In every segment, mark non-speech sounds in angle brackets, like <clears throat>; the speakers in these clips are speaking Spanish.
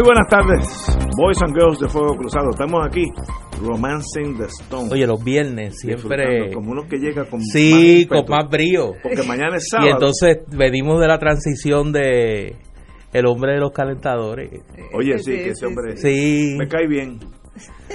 Muy buenas tardes, Boys and Girls de Fuego Cruzado. Estamos aquí, Romancing the Stone. Oye, los viernes siempre. Como uno que llega con Sí, más con más brío. Porque mañana es sábado. Y entonces venimos de la transición de El hombre de los calentadores. Oye, sí, que ese hombre Sí. me cae bien.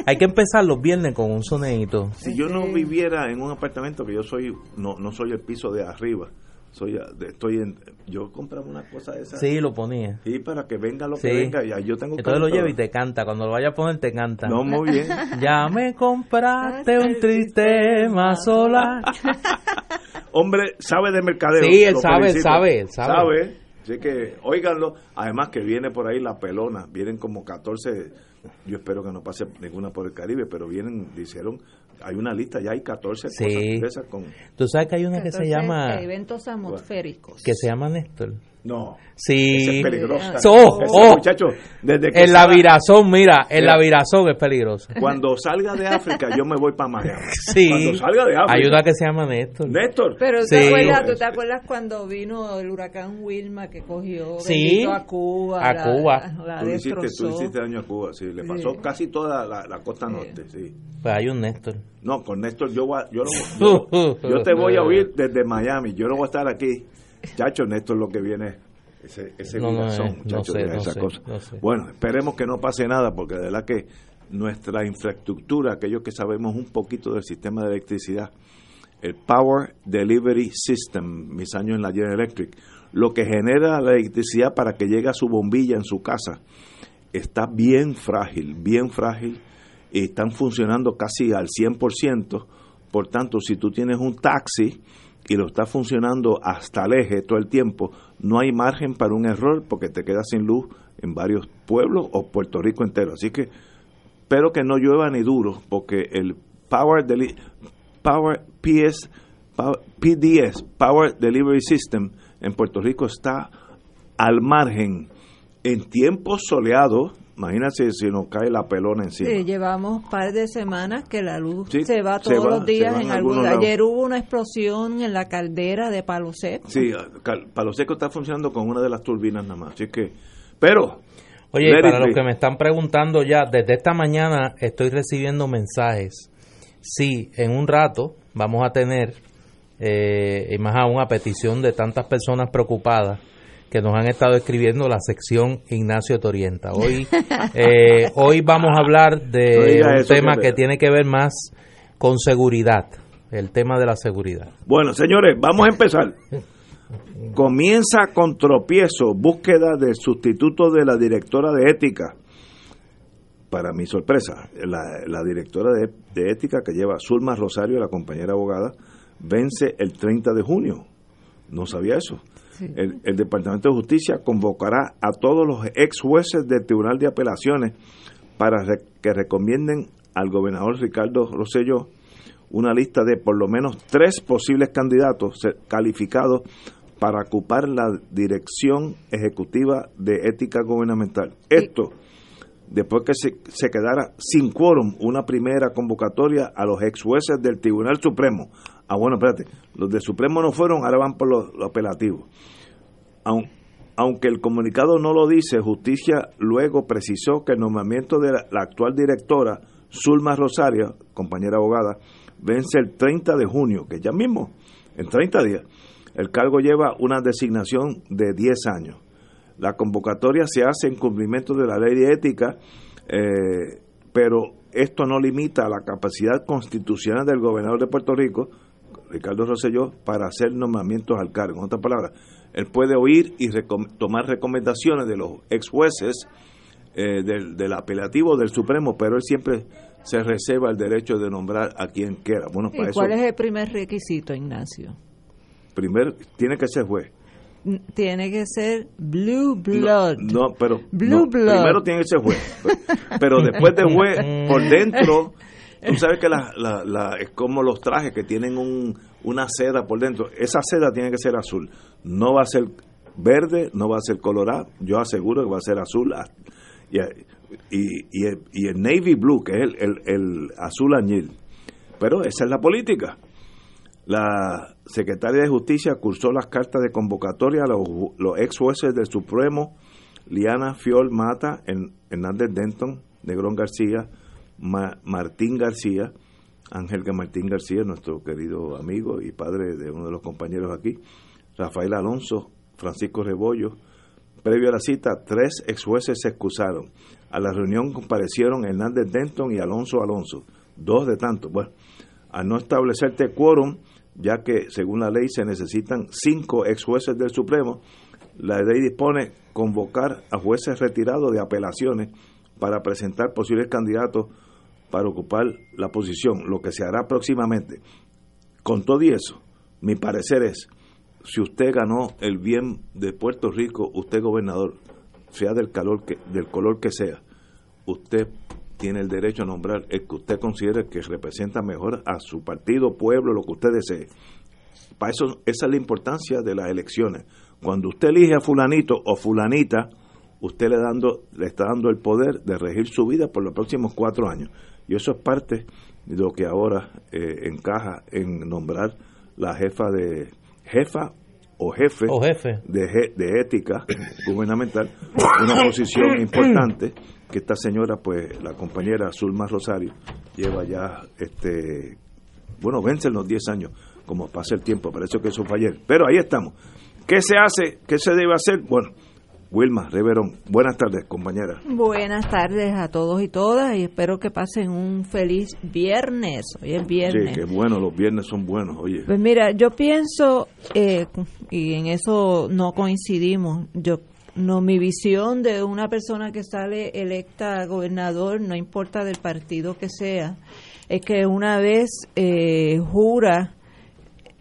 Hay que empezar los viernes con un sonidito. Si yo no viviera en un apartamento, que yo soy, no, no soy el piso de arriba, soy, a- de- estoy en, yo compraba una cosa de esa. Sí, lo ponía. Sí, para que venga lo que Sí. venga. Ya, yo tengo Entonces lo lleva y te canta. Cuando lo vaya a poner, te canta. No, muy bien. <laughs> Ya me compraste un tristema sola. <laughs> Hombre, sabe de mercadeo. Sí, él sabe, él sabe, él sabe. Así que, óiganlo. Además que viene por ahí la pelona. Vienen como 14. Yo espero que no pase ninguna por el Caribe, pero vienen, dijeron, hay una lista, ya hay 14 Sí. cosas con... Tú sabes que hay una que se llama. Eventos atmosféricos. Que se llama Néstor. No. Sí. Es peligrosa. Oh, Ese oh. muchacho, desde que En la salga- virazón, mira, en Mira. la virazón es peligroso. Cuando salga de África, yo me voy para Miami. <laughs> Sí. Cuando salga de África. Hay una que se llama Néstor. Néstor. Pero ¿tú, Sí. te acuerdas, ¿tú te acuerdas cuando vino el huracán Wilma que cogió Sí. a Cuba? A la- Cuba. La, Tú le hiciste, tú hiciste daño a Cuba, sí, le pasó Sí. casi toda la, la costa norte, sí. Pues hay un Néstor. No, con Néstor yo, voy a- yo, lo- <laughs> yo, yo te voy a oír desde Miami, yo no voy a estar aquí. Chacho, Néstor lo que viene, ese, ese No, no, sé, sé. Bueno, esperemos que no pase nada, porque de verdad que nuestra infraestructura, aquellos que sabemos un poquito del sistema de electricidad, el Power Delivery System, mis años en la General Electric, lo que genera la electricidad para que llegue a su bombilla en su casa, está bien frágil, bien frágil, y están funcionando casi al 100%. Por tanto, si tú tienes un taxi y lo está funcionando hasta el eje todo el tiempo, no hay margen para un error porque te quedas sin luz en varios pueblos o Puerto Rico entero. Así que espero que no llueva ni duro porque el Power, Deli- Power PS, Power- PDS, Power Delivery System en Puerto Rico está al margen en tiempos soleados. Imagínate si nos cae la pelona encima. Sí, llevamos un par de semanas que la luz Sí, se va se todos va, los días en en algún. Ayer hubo una explosión en la caldera de Palo Seco. Sí, Palo Seco está funcionando con una de las turbinas nada más. Así que, pero, Oye, para los que me están preguntando ya, desde esta mañana estoy recibiendo mensajes. Sí, en un rato vamos a tener, eh, y más aún a petición de tantas personas preocupadas que nos han estado escribiendo la sección Ignacio Torienta. Hoy, <laughs> eh, hoy vamos a hablar de un tema que- que tiene que ver más con seguridad, el tema de la seguridad. bueno, señores, vamos a empezar. Comienza con tropiezo, búsqueda del sustituto de la directora de ética. Para mi sorpresa, la, la directora de, de ética que lleva Zulma Rosario, la compañera abogada, vence el 30 de junio. No sabía eso. El, el Departamento de Justicia convocará a todos los ex jueces del Tribunal de Apelaciones para re- que recomienden al gobernador Ricardo Rosselló una lista de por lo menos tres posibles candidatos calificados para ocupar la dirección ejecutiva de ética gubernamental. Esto, después que se, se quedara sin quórum una primera convocatoria a los ex jueces del Tribunal Supremo. Ah, bueno, espérate, los del Supremo no fueron, ahora van por los, los apelativos. Aun- aunque el comunicado no lo dice, Justicia luego precisó que el nombramiento de la, la actual directora, Zulma Rosario, compañera abogada, vence el 30 de junio, que ya mismo, en 30 días. El cargo lleva una designación de 10 años. La convocatoria se hace en cumplimiento de la ley de ética, eh, pero esto no limita la capacidad constitucional del gobernador de Puerto Rico, Ricardo Rosselló, para hacer nombramientos al cargo. En otras palabras, él puede oír y tomar recomendaciones de los ex jueces eh, del, del, apelativo del Supremo, pero él siempre se reserva el derecho de nombrar a quien quiera. Bueno, ¿Y cuál es el primer requisito, Ignacio? Primero, tiene que ser juez. Tiene que ser blue blood. No, pero primero tiene que ser juez. Pero, después de juez, por dentro, tú sabes que la, la, es como los trajes que tienen un, una seda por dentro. Esa seda tiene que ser azul. No va a ser verde, no va a ser colorado. Yo aseguro que va a ser azul. Y, y, y, el, navy blue, que es el, el, azul añil. Pero esa es la política. La secretaria de Justicia cursó las cartas de convocatoria a los, ex jueces del Supremo, Liana Fiol Mata, Hernández Denton, Negrón García, Martín García, Ángel Martín García, nuestro querido amigo y padre de uno de los compañeros aquí, Rafael Alonso, Francisco Rebollo. Previo a la cita, tres ex jueces se excusaron. A la reunión comparecieron Hernández Denton y Alonso Alonso, dos de tanto. Bueno, al no establecerse quórum, ya que según la ley se necesitan cinco ex jueces del Supremo, la ley dispone convocar a jueces retirados de apelaciones para presentar posibles candidatos para ocupar la posición, lo que se hará próximamente. Con todo y eso, mi parecer es, si usted ganó el bien de Puerto Rico, usted gobernador, sea del, calor que, del color que sea, usted tiene el derecho a nombrar el que usted considere que representa mejor a su partido, pueblo, lo que usted desee. Para eso, esa es la importancia de las elecciones. Cuando usted elige a fulanito o fulanita, usted le, dando, le está dando el poder de regir su vida por los próximos cuatro años. Y eso es parte de lo que ahora eh, encaja en nombrar la jefa de jefa o jefe, De, de ética gubernamental, una posición importante que esta señora, pues la compañera Zulma Rosario, lleva ya, este bueno, vencen los 10 años, como pasa el tiempo, parece que eso fue ayer. Pero ahí estamos. ¿Qué se hace? ¿Qué se debe hacer? Bueno, Wilma, Reverón, buenas tardes, compañera. Buenas tardes a todos y todas y espero que pasen un feliz viernes. Hoy es viernes. Sí, qué bueno, los viernes son buenos, oye. Pues mira, yo pienso, eh, y en eso no coincidimos, yo no, mi visión de una persona que sale electa gobernador, no importa del partido que sea, es que una vez eh, jura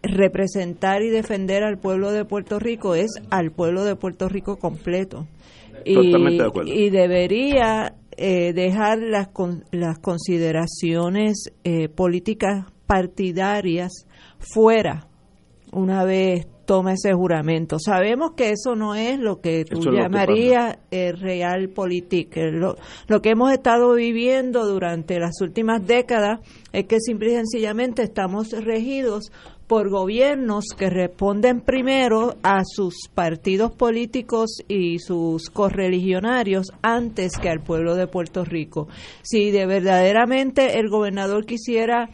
representar y defender al pueblo de Puerto Rico es al pueblo de Puerto Rico completo. Y, y debería eh, dejar las, las consideraciones eh, políticas partidarias fuera una vez toma ese juramento. Sabemos que eso no es lo que tú llamarías real política. Lo, lo, que hemos estado viviendo durante las últimas décadas es que simple y sencillamente estamos regidos por gobiernos que responden primero a sus partidos políticos y sus correligionarios antes que al pueblo de Puerto Rico. Si de verdaderamente el gobernador quisiera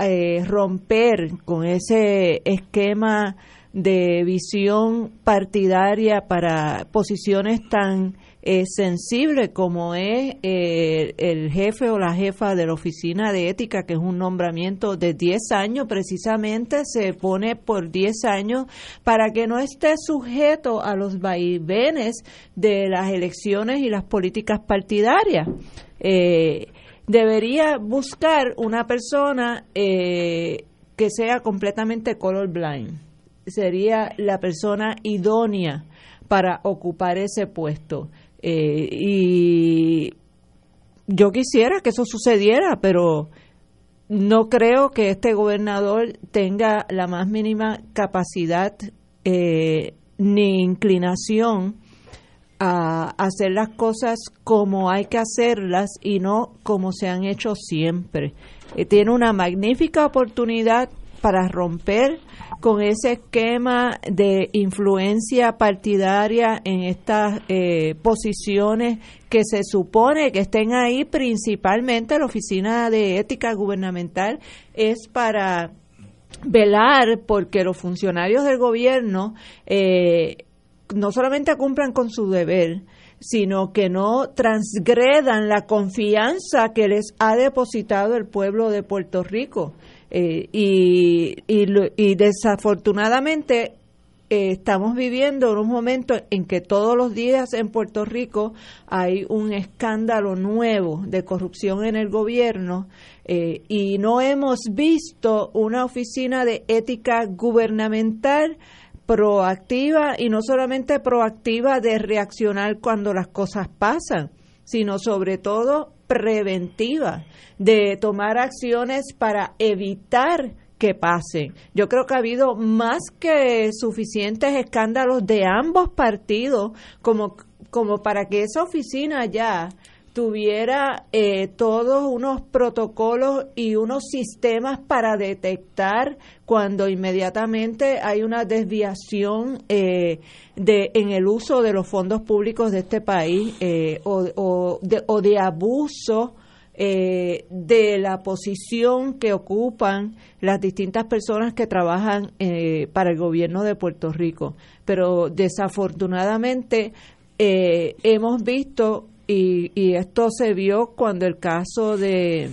eh, romper con ese esquema de visión partidaria para posiciones tan eh, sensible como es eh, el jefe o la jefa de la oficina de ética, que es un nombramiento de 10 años, precisamente se pone por 10 años para que no esté sujeto a los vaivenes de las elecciones y las políticas partidarias. Eh, debería buscar una persona que sea completamente color blind. Sería la persona idónea para ocupar ese puesto. Eh, y yo quisiera que eso sucediera, pero no creo que este gobernador tenga la más mínima capacidad eh, ni inclinación a hacer las cosas como hay que hacerlas y no como se han hecho siempre. Eh, tiene una magnífica oportunidad para romper con ese esquema de influencia partidaria en estas eh, posiciones que se supone que estén ahí principalmente la Oficina de Ética Gubernamental es para velar porque los funcionarios del gobierno eh, no solamente cumplan con su deber, sino que no transgredan la confianza que les ha depositado el pueblo de Puerto Rico. Eh, y, y, desafortunadamente eh, estamos viviendo en un momento en que todos los días en Puerto Rico hay un escándalo nuevo de corrupción en el gobierno eh, y no hemos visto una oficina de ética gubernamental proactiva y no solamente proactiva de reaccionar cuando las cosas pasan, sino sobre todo preventiva, de tomar acciones para evitar que pasen. Yo creo que ha habido más que suficientes escándalos de ambos partidos como, como para que esa oficina ya tuviera eh, todos unos protocolos y unos sistemas para detectar cuando inmediatamente hay una desviación eh, de en el uso de los fondos públicos de este país eh, o, o, de, o, de, abuso de la posición que ocupan las distintas personas que trabajan para el gobierno de Puerto Rico. Pero desafortunadamente hemos visto y, esto se vio cuando el caso de,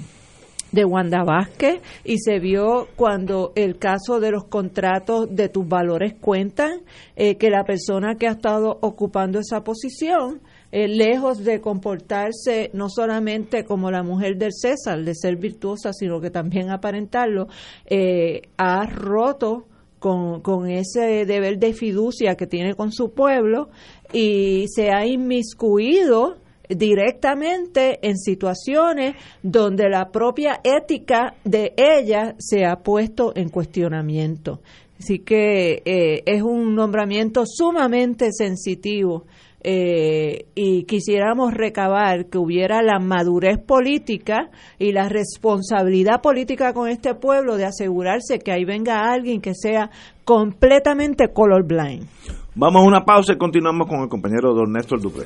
de Wanda Vázquez y se vio cuando el caso de los contratos de tus valores cuentan, eh, que la persona que ha estado ocupando esa posición, eh, lejos de comportarse no solamente como la mujer del César, de ser virtuosa, sino que también aparentarlo, eh, ha roto con, con ese deber de fiducia que tiene con su pueblo y se ha inmiscuido directamente en situaciones donde la propia ética de ella se ha puesto en cuestionamiento. Así que eh, es un nombramiento sumamente sensitivo eh, y quisiéramos recabar que hubiera la madurez política y la responsabilidad política con este pueblo de asegurarse que ahí venga alguien que sea completamente colorblind. Vamos a una pausa y continuamos con el compañero don Néstor Dupré.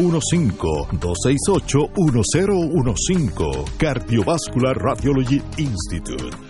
268-1015. Cardiovascular Radiology Institute.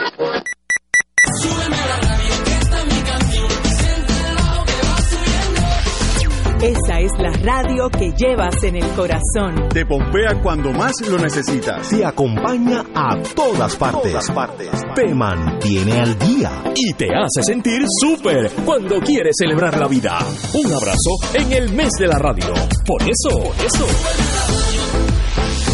Esa es la radio que llevas en el corazón. Te pompea cuando más lo necesitas. Te acompaña a todas partes. partes. Te mantiene al día. Y te hace sentir súper cuando quieres celebrar la vida. Un abrazo en el mes de la radio. Por eso, por eso.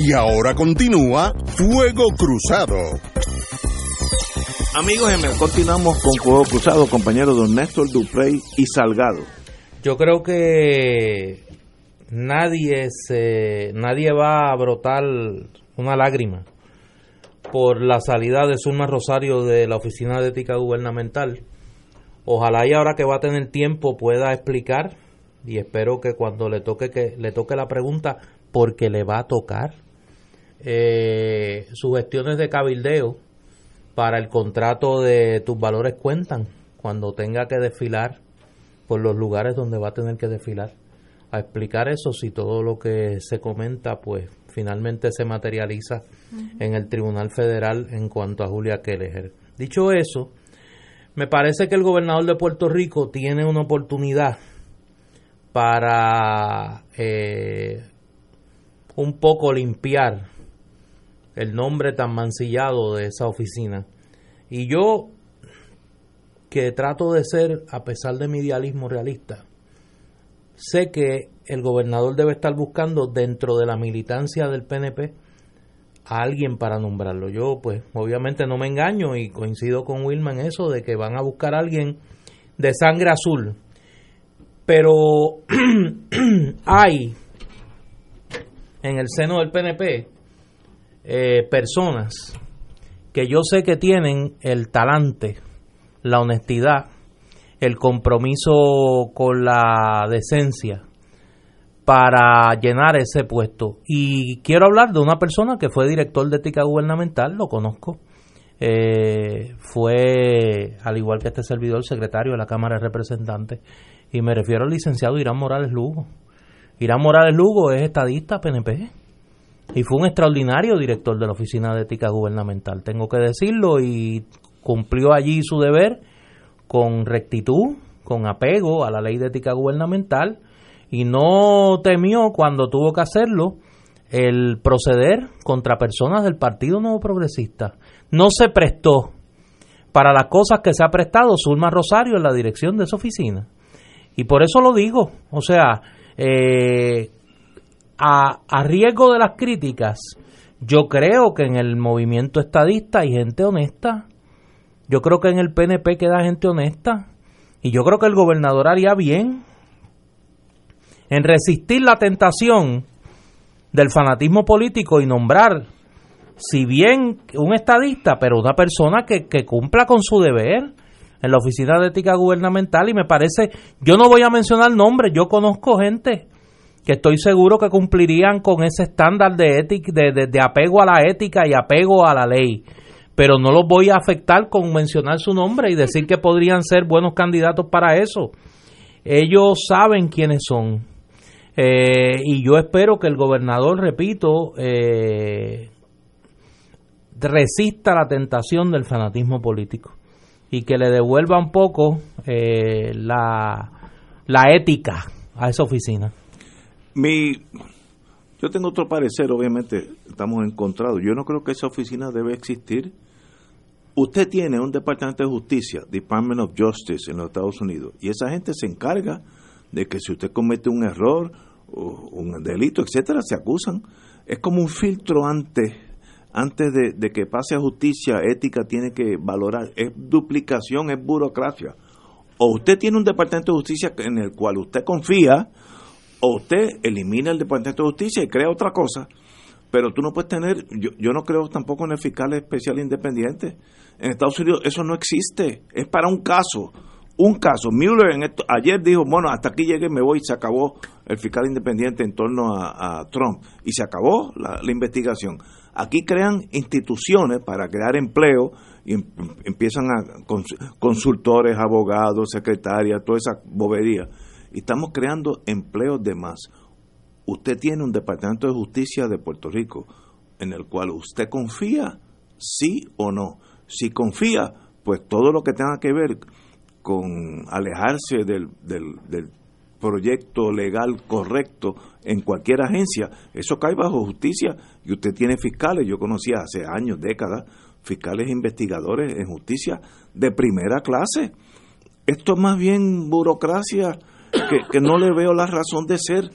Y ahora continúa Fuego Cruzado. Amigos, continuamos con Fuego Cruzado, compañero don Néstor Duprey y Salgado. Yo creo que nadie se nadie va a brotar una lágrima por la salida de Zulma Rosario de la Oficina de Ética Gubernamental. Ojalá y ahora que va a tener tiempo pueda explicar y espero que cuando le toque que le toque la pregunta porque le va a tocar eh, sus gestiones de cabildeo para el contrato de tus valores cuentan cuando tenga que desfilar por los lugares donde va a tener que desfilar a explicar eso si todo lo que se comenta pues finalmente se materializa en el Tribunal Federal en cuanto a Julia Keller. Dicho eso, me parece que el gobernador de Puerto Rico tiene una oportunidad para eh, un poco limpiar el nombre tan mancillado de esa oficina. Y yo, que trato de ser, a pesar de mi idealismo realista, sé que el gobernador debe estar buscando dentro de la militancia del PNP a alguien para nombrarlo. Yo, pues, obviamente no me engaño y coincido con Wilma en eso de que van a buscar a alguien de sangre azul. Pero <clears throat> hay en el seno del PNP eh, personas que yo sé que tienen el talante, la honestidad, el compromiso con la decencia para llenar ese puesto. Y quiero hablar de una persona que fue director de ética gubernamental, lo conozco. Eh, fue, al igual que este servidor, secretario de la Cámara de Representantes. Y me refiero al licenciado Irán Morales Lugo. Irán Morales Lugo es estadista PNP y fue un extraordinario director de la Oficina de Ética Gubernamental, tengo que decirlo, y cumplió allí su deber con rectitud, con apego a la ley de ética gubernamental y no temió cuando tuvo que hacerlo el proceder contra personas del Partido Nuevo Progresista. No se prestó para las cosas que se ha prestado Zulma Rosario en la dirección de esa oficina. Y por eso lo digo, o sea, eh, a, riesgo de las críticas, yo creo que en el movimiento estadista hay gente honesta. Yo creo que en el PNP queda gente honesta. Y yo creo que el gobernador haría bien en resistir la tentación del fanatismo político y nombrar, si bien un estadista, pero una persona que, que cumpla con su deber en la Oficina de Ética Gubernamental. Y me parece, yo no voy a mencionar nombres, yo conozco gente que estoy seguro que cumplirían con ese estándar de, ética, de, apego a la ética y apego a la ley. Pero no los voy a afectar con mencionar su nombre y decir que podrían ser buenos candidatos para eso. Ellos saben quiénes son. Eh, y yo espero que el gobernador, repito, eh, resista la tentación del fanatismo político y que le devuelva un poco eh, la, la ética a esa oficina. Mi, yo tengo otro parecer, obviamente estamos encontrados. Yo no creo que esa oficina debe existir. Usted tiene un departamento de justicia, Department of Justice en los Estados Unidos, y esa gente se encarga de que si usted comete un error, o un delito, etcétera, se acusan. Es como un filtro antes, antes de, de que pase a justicia, ética tiene que valorar. Es duplicación, es burocracia. O usted tiene un departamento de justicia en el cual usted confía, o usted elimina el Departamento de Justicia y crea otra cosa, pero tú no puedes tener, yo, yo no creo tampoco en el fiscal especial independiente. En Estados Unidos eso no existe, es para un caso, un caso. Mueller en ayer dijo, bueno, hasta aquí llegué, me voy, y se acabó el fiscal independiente en torno a, Trump y se acabó la, investigación. Aquí crean instituciones para crear empleo y em, empiezan a consultores, abogados, secretarias, toda esa bobería y estamos creando empleos de más. Usted tiene un Departamento de Justicia de Puerto Rico en el cual usted confía, sí o no. Si confía, pues todo lo que tenga que ver con alejarse del, del, proyecto legal correcto en cualquier agencia, eso cae bajo justicia y usted tiene fiscales, yo conocía hace años, décadas, fiscales investigadores en justicia de primera clase. Esto es más bien burocracia que, no le veo la razón de ser.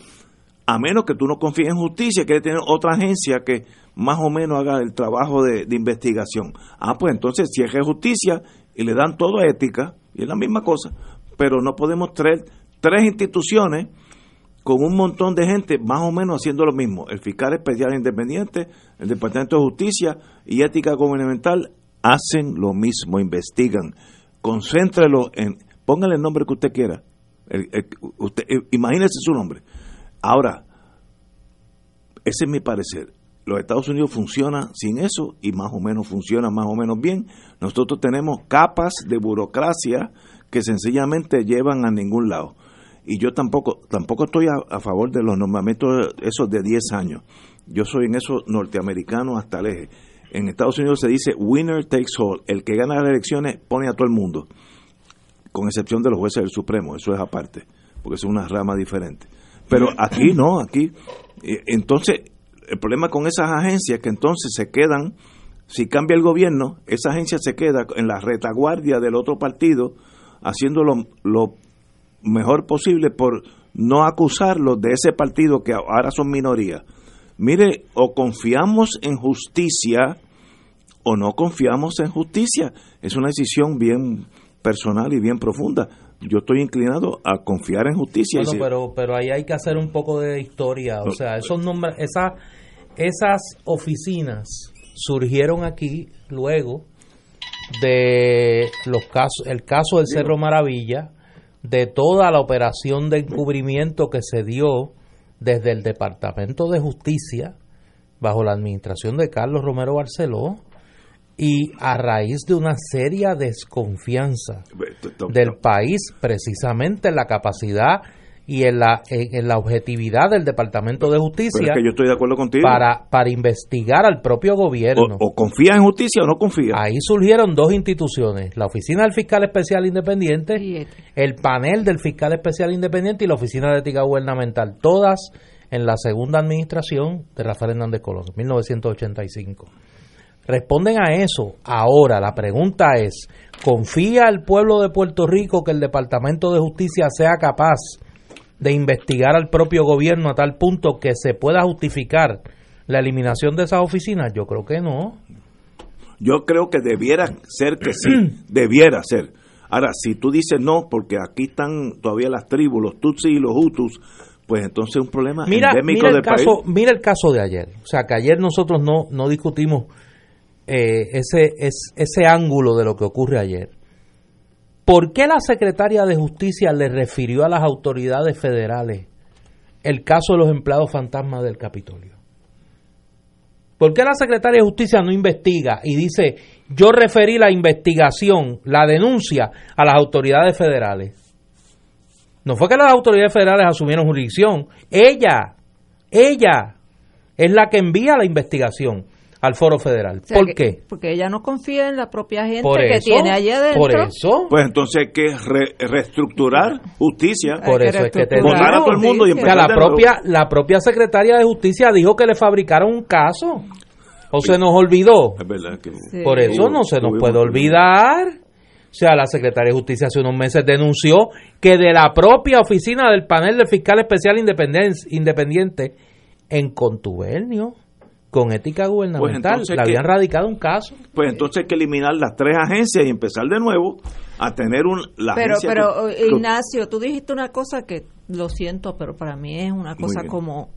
a menos que tú no confíes en justicia, que tener otra agencia que más o menos haga el trabajo de, de investigación. Ah, pues entonces si es justicia y le dan todo a ética, y es la misma cosa, pero no podemos traer tres instituciones con un montón de gente más o menos haciendo lo mismo. El fiscal especial independiente, el Departamento de Justicia y Ética Gubernamental hacen lo mismo, investigan. Concéntrelo en, póngale el nombre que usted quiera. Usted, imagínese su nombre. Ahora, ese es mi parecer. Los Estados Unidos funcionan sin eso y más o menos funciona más o menos bien. Nosotros tenemos capas de burocracia que sencillamente llevan a ningún lado y yo tampoco tampoco estoy a, favor de los nombramientos esos de 10 años. Yo soy en eso norteamericano hasta el eje. En Estados Unidos se dice winner takes all, el que gana las elecciones pone a todo el mundo, con excepción de los jueces del Supremo, eso es aparte, porque es una rama diferente. Pero aquí no, aquí eh, entonces el problema con esas agencias que entonces se quedan si cambia el gobierno, esa agencia se queda en la retaguardia del otro partido haciendo lo, lo mejor posible por no acusarlos de ese partido que ahora son minoría. Mire, o confiamos en justicia o no confiamos en justicia. Es una decisión bien personal y bien profunda. Yo estoy inclinado a confiar en justicia. Bueno, pero, pero ahí hay que hacer un poco de historia. O sea, esos nombres, esa, esas oficinas surgieron aquí luego de los casos, el caso del Cerro Maravilla, de toda la operación de encubrimiento que se dio desde el Departamento de Justicia bajo la administración de Carlos Romero Barceló y a raíz de una seria desconfianza del país precisamente en la capacidad y en la, en, la objetividad del Departamento de Justicia. yo estoy de acuerdo contigo. Para, para investigar al propio gobierno. O, confía en justicia o no confía. Ahí surgieron dos instituciones: la Oficina del Fiscal Especial Independiente, el panel del Fiscal Especial Independiente y la Oficina de Ética Gubernamental. Todas en la segunda administración de Rafael Hernández Colón, 1985. Responden a eso. Ahora, la pregunta es: ¿confía el pueblo de Puerto Rico que el Departamento de Justicia sea capaz? de investigar al propio gobierno a tal punto que se pueda justificar la eliminación de esas oficinas? Yo creo que no. Yo creo que debiera ser que sí, <clears throat> debiera ser. Ahora, si tú dices no, porque aquí están todavía las tribus, los Tutsis y los Hutus, pues entonces es un problema mira, endémico el del caso, Mira el caso de ayer. O sea, que ayer nosotros no, no discutimos eh, ese, ese ángulo de lo que ocurre ayer. ¿Por qué la secretaria de Justicia le refirió a las autoridades federales el caso de los empleados fantasmas del Capitolio? ¿Por qué la secretaria de Justicia no investiga y dice, yo referí la investigación, la denuncia a las autoridades federales? No fue que las autoridades federales asumieron jurisdicción, ella, ella es la que envía la investigación al foro federal. ¿Por qué? Porque ella no confía en la propia gente que tiene allá adentro. Por eso. Pues entonces hay que reestructurar justicia. Por eso es que te a todo el mundo y la propia la propia secretaria de justicia dijo que le fabricaron un caso. O se nos olvidó. Es verdad que Por eso no se nos puede olvidar. O sea, la secretaria de Justicia hace unos meses denunció que de la propia oficina del panel del fiscal especial independiente en contubernio con ética gubernamental. Pues le habían radicado un caso. Pues entonces hay que eliminar las tres agencias y empezar de nuevo a tener un la pero pero Ignacio tú dijiste una cosa que lo siento pero para mí es una cosa como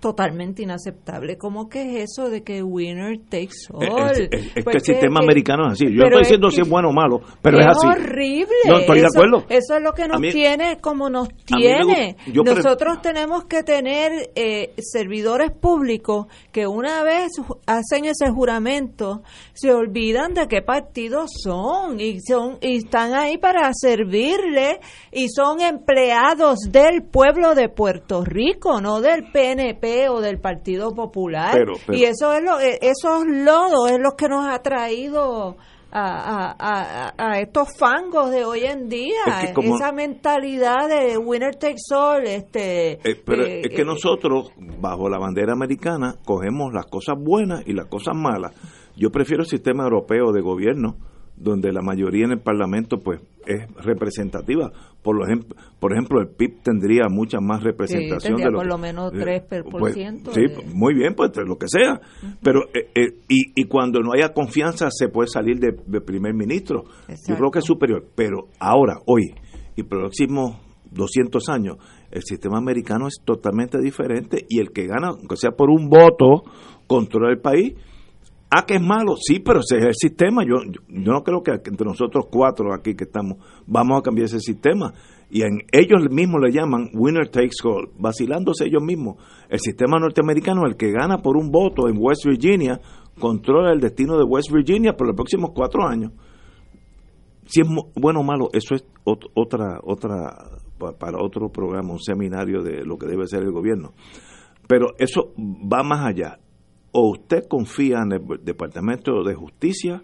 totalmente inaceptable. ¿Cómo que es eso de que winner takes all? Es, que el sistema americano es así. Yo no estoy diciendo si es bueno o malo, pero es, así. horrible. No, estoy de acuerdo. Eso es lo que nos tiene como nos tiene. Nosotros tenemos que tener eh, servidores públicos que una vez hacen ese juramento se olvidan de qué partidos son y son y están ahí para servirle y son empleados del pueblo de Puerto Rico, no del PNP o del Partido Popular. y eso es lo, eh, esos lodos es lo que nos ha traído a, a, estos fangos de hoy en día, esa mentalidad de winner takes all. Este, eh, pero eh, es que nosotros, bajo la bandera americana, cogemos las cosas buenas y las cosas malas. Yo prefiero el sistema europeo de gobierno donde la mayoría en el Parlamento pues es representativa. Por, lo ejemplo, por ejemplo, el PIB tendría mucha más representación. de lo, por lo menos 3%. Pues, sí, muy bien, pues lo que sea. Pero eh, eh, y, y cuando no haya confianza se puede salir de, primer ministro. Yo creo que es superior. Pero ahora, hoy y próximos 200 años, el sistema americano es totalmente diferente y el que gana, aunque sea por un voto, controla el país Ah, que es malo, sí, pero ese es el sistema. Yo, yo, no creo que entre nosotros cuatro aquí que estamos vamos a cambiar ese sistema. Y en ellos mismos le llaman winner takes all, vacilándose ellos mismos. El sistema norteamericano, el que gana por un voto en West Virginia, controla el destino de West Virginia por los próximos cuatro años. Si es bueno o malo, eso es otra, otra, para otro programa, un seminario de lo que debe ser el gobierno. Pero eso va más allá o usted confía en el Departamento de Justicia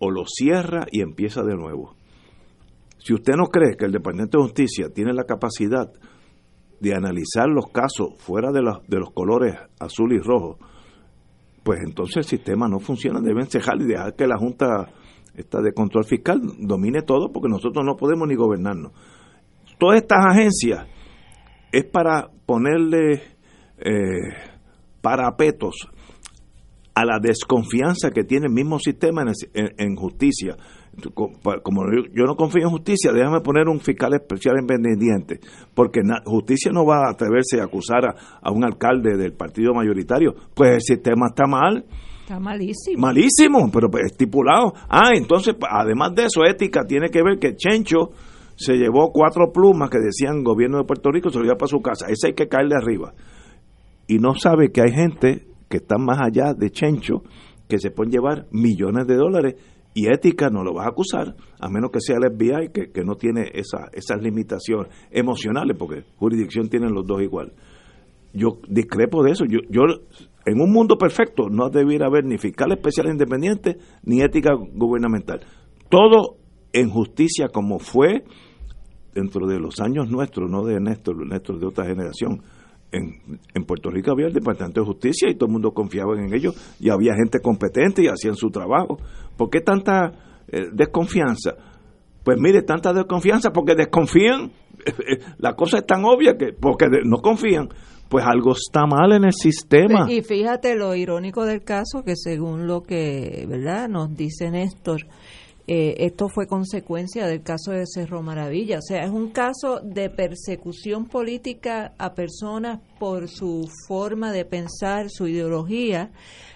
o lo cierra y empieza de nuevo. Si usted no cree que el Departamento de Justicia tiene la capacidad de analizar los casos fuera de, los, colores azul y rojo, pues entonces el sistema no funciona. Deben cejar y dejar que la Junta esta de Control Fiscal domine todo porque nosotros no podemos ni gobernarnos. Todas estas agencias es para ponerle eh, parapetos a la desconfianza que tiene el mismo sistema en, justicia. Como yo, no confío en justicia, déjame poner un fiscal especial independiente, porque justicia no va a atreverse a acusar a, un alcalde del partido mayoritario, pues el sistema está mal. Está malísimo. Malísimo, pero pues, estipulado. Ah, entonces, además de eso, ética tiene que ver que Chencho se llevó cuatro plumas que decían gobierno de Puerto Rico, se lo lleva para su casa. Ese hay que caerle arriba. Y no sabe que hay gente que están más allá de Chencho, que se pueden llevar millones de dólares y ética no lo vas a acusar, a menos que sea el FBI, que, que no tiene esa, esas limitaciones emocionales, porque jurisdicción tienen los dos igual. Yo discrepo de eso. Yo, yo en un mundo perfecto no debiera haber ni fiscal especial independiente ni ética gubernamental. Todo en justicia como fue dentro de los años nuestros, no de Néstor, Néstor de otra generación, en, Puerto Rico había el Departamento de Justicia y todo el mundo confiaba en ellos y había gente competente y hacían su trabajo. ¿Por qué tanta eh, desconfianza? Pues mire, tanta desconfianza porque desconfían. <laughs> La cosa es tan obvia que porque no confían, pues algo está mal en el sistema. Y fíjate lo irónico del caso que según lo que, ¿verdad? Nos dice Néstor, eh, esto fue consecuencia del caso de Cerro Maravilla. O sea, es un caso de persecución política a personas por su forma de pensar, su ideología,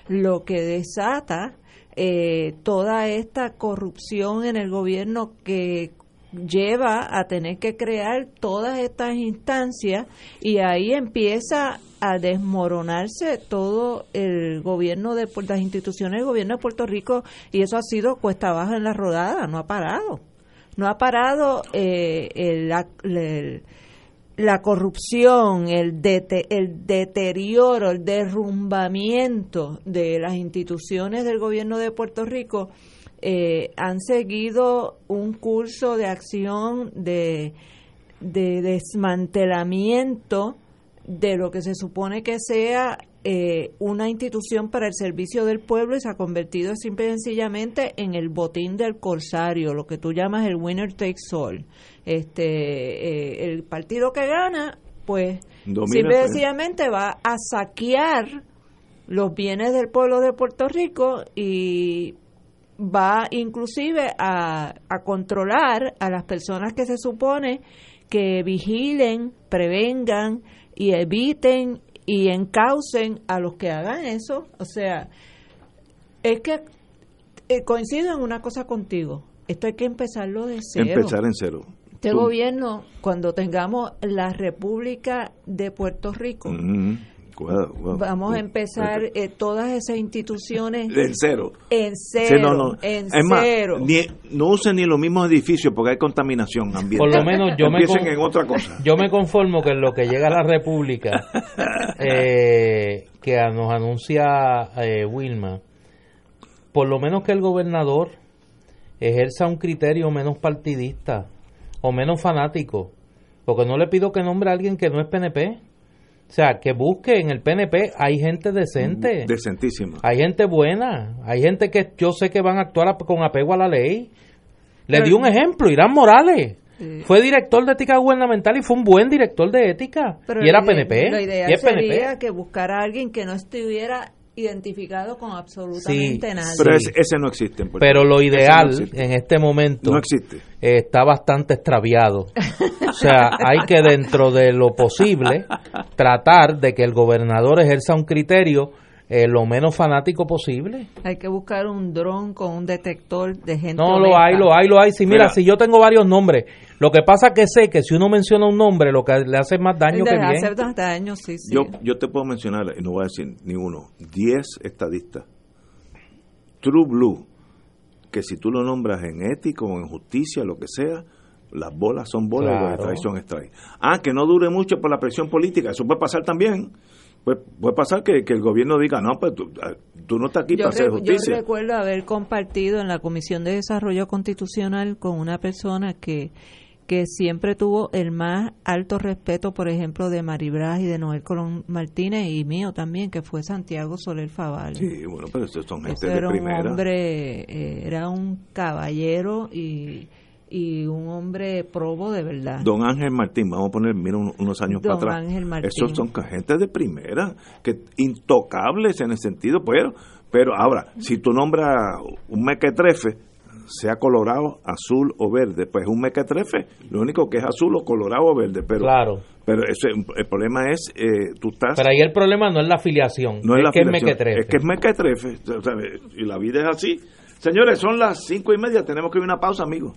lo que desata eh, toda esta corrupción en el gobierno que lleva a tener que crear todas estas instancias y ahí empieza a desmoronarse todo el gobierno de las instituciones del gobierno de Puerto Rico y eso ha sido cuesta abajo en la rodada, no ha parado. No ha parado eh, la, la corrupción, el, el deterioro, el derrumbamiento de las instituciones del gobierno de Puerto Rico eh, han seguido un curso de acción de, de desmantelamiento de lo que se supone que sea eh, una institución para el servicio del pueblo y se ha convertido simple y sencillamente en el botín del corsario, lo que tú llamas el winner takes all. Este, eh, el partido que gana, pues simple y sencillamente va a saquear los bienes del pueblo de Puerto Rico y va inclusive a, a controlar a las personas que se supone que vigilen, prevengan y eviten y encaucen a los que hagan eso. O sea, es que eh, coincido en una cosa contigo. Esto hay que empezarlo de cero. Empezar en cero. Este gobierno, cuando tengamos la República de Puerto Rico, Vamos a empezar eh, todas esas instituciones <laughs> en cero. En cero. no, en cero. no usen ni los mismos edificios porque hay contaminación ambiental. Por lo menos yo me, en otra cosa. yo me conformo que en lo que llega a la República, <laughs> eh, que nos anuncia eh, Wilma, por lo menos que el gobernador ejerza un criterio menos partidista o menos fanático. Porque no le pido que nombre a alguien que no es PNP O sea, que busque en el PNP, hay gente decente. Decentísima. Hay gente buena. Hay gente que yo sé que van a actuar con apego a la ley. Le di un ejemplo, Irán Morales. Fue director de ética gubernamental y fue un buen director de ética. y era PNP. La idea y es sería PNP. que buscara a alguien que no estuviera identificado con absolutamente nadie. Pero ese, ese no existe. En Puerto Pero lo no ideal en este momento No existe. eh, está bastante extraviado. O sea, hay que dentro de lo posible tratar de que el gobernador ejerza un criterio eh, lo menos fanático posible. Hay que buscar un dron con un detector de gente. No, lo hay, lo hay, lo hay. Si mira, Mira. si yo tengo varios nombres, lo que pasa que sé que si uno menciona un nombre, lo que le hace más daño que De bien. hacer daño, sí, sí. Yo, yo te puedo mencionar, y no voy a decir ni uno, 10 estadistas. True Blue, que si tú lo nombras en ética o en justicia, lo que sea, las bolas son bolas y Claro. los strikes son strikes. Ah, que no dure mucho por la presión política, eso puede pasar también. Pues, puede pasar que, que el gobierno diga, no, pues tú, ah, tú no estás aquí yo, para hacer re- yo justicia. recuerdo haber compartido en la Comisión de Desarrollo Constitucional con una persona que, que siempre tuvo el más alto respeto, por ejemplo, de Maribras y de Noel Colón Martínez y mío también, que fue Santiago Soler Faval. Sí, bueno, pero estos son gente de era un primera. hombre, eh, era un caballero y, y un hombre probo de verdad. Don Ángel Martín, vamos a poner, mira, un- unos años Don para atrás. Ángel Martín. Esos son gente de primera, que intocables en el sentido, pero, pero ahora, si tú nombras un mequetrefe, sea colorado, azul o verde, pues un mequetrefe, lo único que es azul o colorado o verde, pero, Claro. pero ese, el problema es, eh, tú estás... Pero ahí el problema no es la afiliación, no es, la que es mequetrefe. es que es mequetrefe, y la vida es así. Señores, son las cinco y media, tenemos que ir a una pausa, amigos.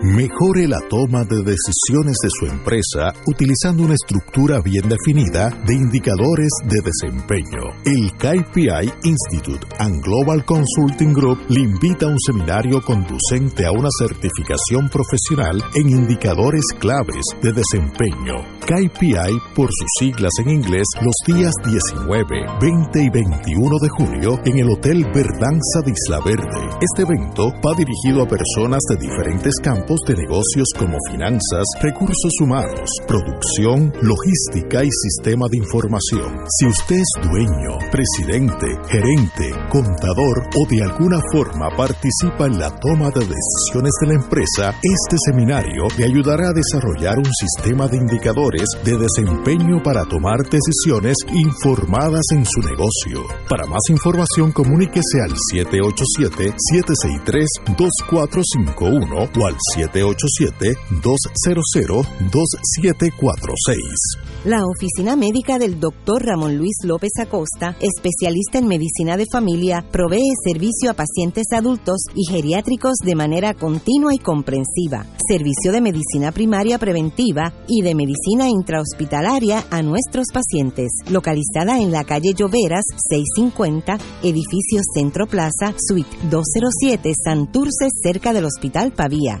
Mejore la toma de decisiones de su empresa utilizando una estructura bien definida de indicadores de desempeño. El KPI Institute and Global Consulting Group le invita a un seminario conducente a una certificación profesional en indicadores claves de desempeño. KPI por sus siglas en inglés los días 19, 20 y 21 de junio en el Hotel Verdanza de Isla Verde. Este evento va dirigido a personas de diferentes campos de negocios como finanzas, recursos humanos, producción, logística y sistema de información. Si usted es dueño, presidente, gerente, contador o de alguna forma participa en la toma de decisiones de la empresa, este seminario le ayudará a desarrollar un sistema de indicadores de desempeño para tomar decisiones informadas en su negocio. Para más información, comuníquese al 787-763-2451 o al 787-200-2746. La oficina médica del Dr. Ramón Luis López Acosta, especialista en medicina de familia, provee servicio a pacientes adultos y geriátricos de manera continua y comprensiva, servicio de medicina primaria preventiva y de medicina intrahospitalaria a nuestros pacientes, localizada en la calle Lloveras 650, edificio Centro Plaza, suite 207, Santurce, cerca del Hospital Pavía.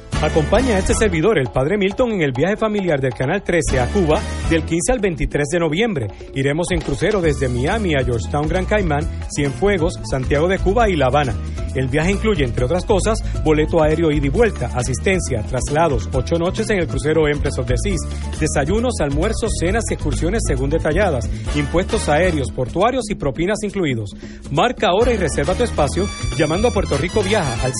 Acompaña a este servidor, el Padre Milton, en el viaje familiar del Canal 13 a Cuba del 15 al 23 de noviembre. Iremos en crucero desde Miami a Georgetown, Gran Caimán, Cienfuegos, Santiago de Cuba y La Habana. El viaje incluye, entre otras cosas, boleto aéreo ida y vuelta, asistencia, traslados, ocho noches en el crucero Empress of the Seas, desayunos, almuerzos, cenas y excursiones según detalladas, impuestos aéreos, portuarios y propinas incluidos. Marca ahora y reserva tu espacio llamando a Puerto Rico Viaja al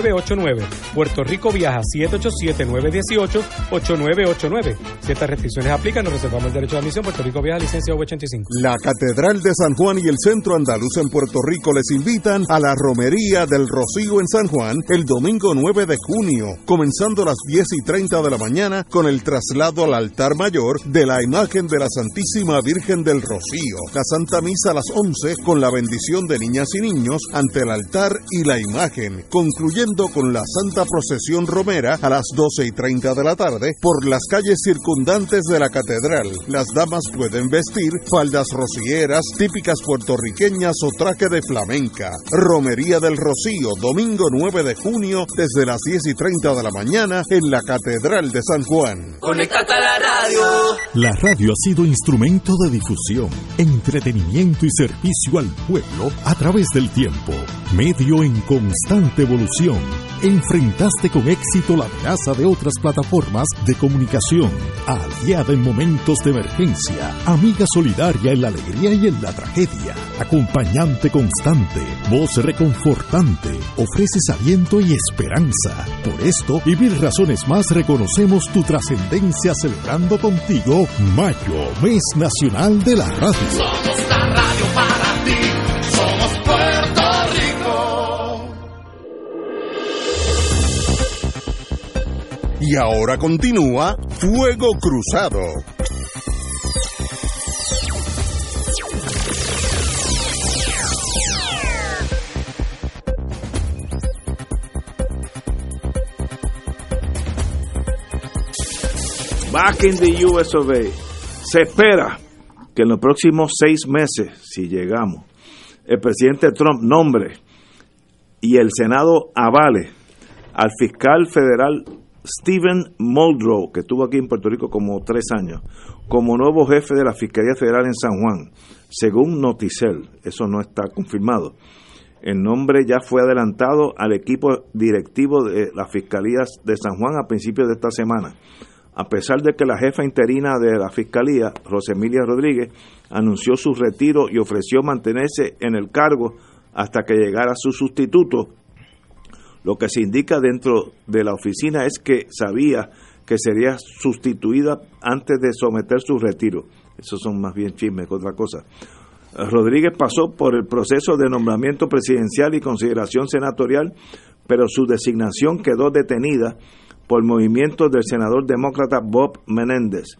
787-918-8989. Puerto Rico Viaja 787-918-8989. Si estas restricciones aplican, nos reservamos el derecho de admisión. Puerto Rico Viaja, licencia V85. La Catedral de San Juan y el Centro Andaluz en Puerto Rico les invitan a la Romería del Rocío en San Juan el domingo 9 de junio, comenzando a las 10 y 30 de la mañana con el traslado al altar mayor de la imagen de la Santísima Virgen del Rocío. La Santa Misa a las 11 con la bendición de niñas y niños ante el altar y la imagen, concluyendo con la Santa Procesión Romera a las 12 y 30 de la tarde por las calles circundantes de la catedral. Las damas pueden vestir faldas rocieras típicas puertorriqueñas o traje de flamenca. Romería del Rocío, domingo 9 de junio, desde las 10 y 30 de la mañana en la Catedral de San Juan. Conéctate a la radio. La radio ha sido instrumento de difusión, entretenimiento y servicio al pueblo a través del tiempo. Medio en constante evolución. Enfrentaste con éxito la amenaza de otras plataformas de comunicación. Aliada en momentos de emergencia. Amiga solidaria en la alegría y en la tragedia. Acompañante constante. Voz reconfortante. Ofreces aliento y esperanza. Por esto y mil razones más reconocemos tu trascendencia celebrando contigo Mayo, mes nacional de la radio. Somos la radio para ti. Y ahora continúa Fuego Cruzado. Back in the US of A. Se espera que en los próximos seis meses, si llegamos, el presidente Trump nombre y el Senado avale al fiscal federal Stephen Muldrow, que estuvo aquí en Puerto Rico como tres años, como nuevo jefe de la Fiscalía Federal en San Juan, según Noticel. Eso no está confirmado. El nombre ya fue adelantado al equipo directivo de las Fiscalías de San Juan a principios de esta semana a pesar de que la jefa interina de la Fiscalía, Rosemilia Rodríguez, anunció su retiro y ofreció mantenerse en el cargo hasta que llegara su sustituto, lo que se indica dentro de la oficina es que sabía que sería sustituida antes de someter su retiro. Esos son más bien chismes que otra cosa. Rodríguez pasó por el proceso de nombramiento presidencial y consideración senatorial, pero su designación quedó detenida por movimiento del senador demócrata Bob Menéndez,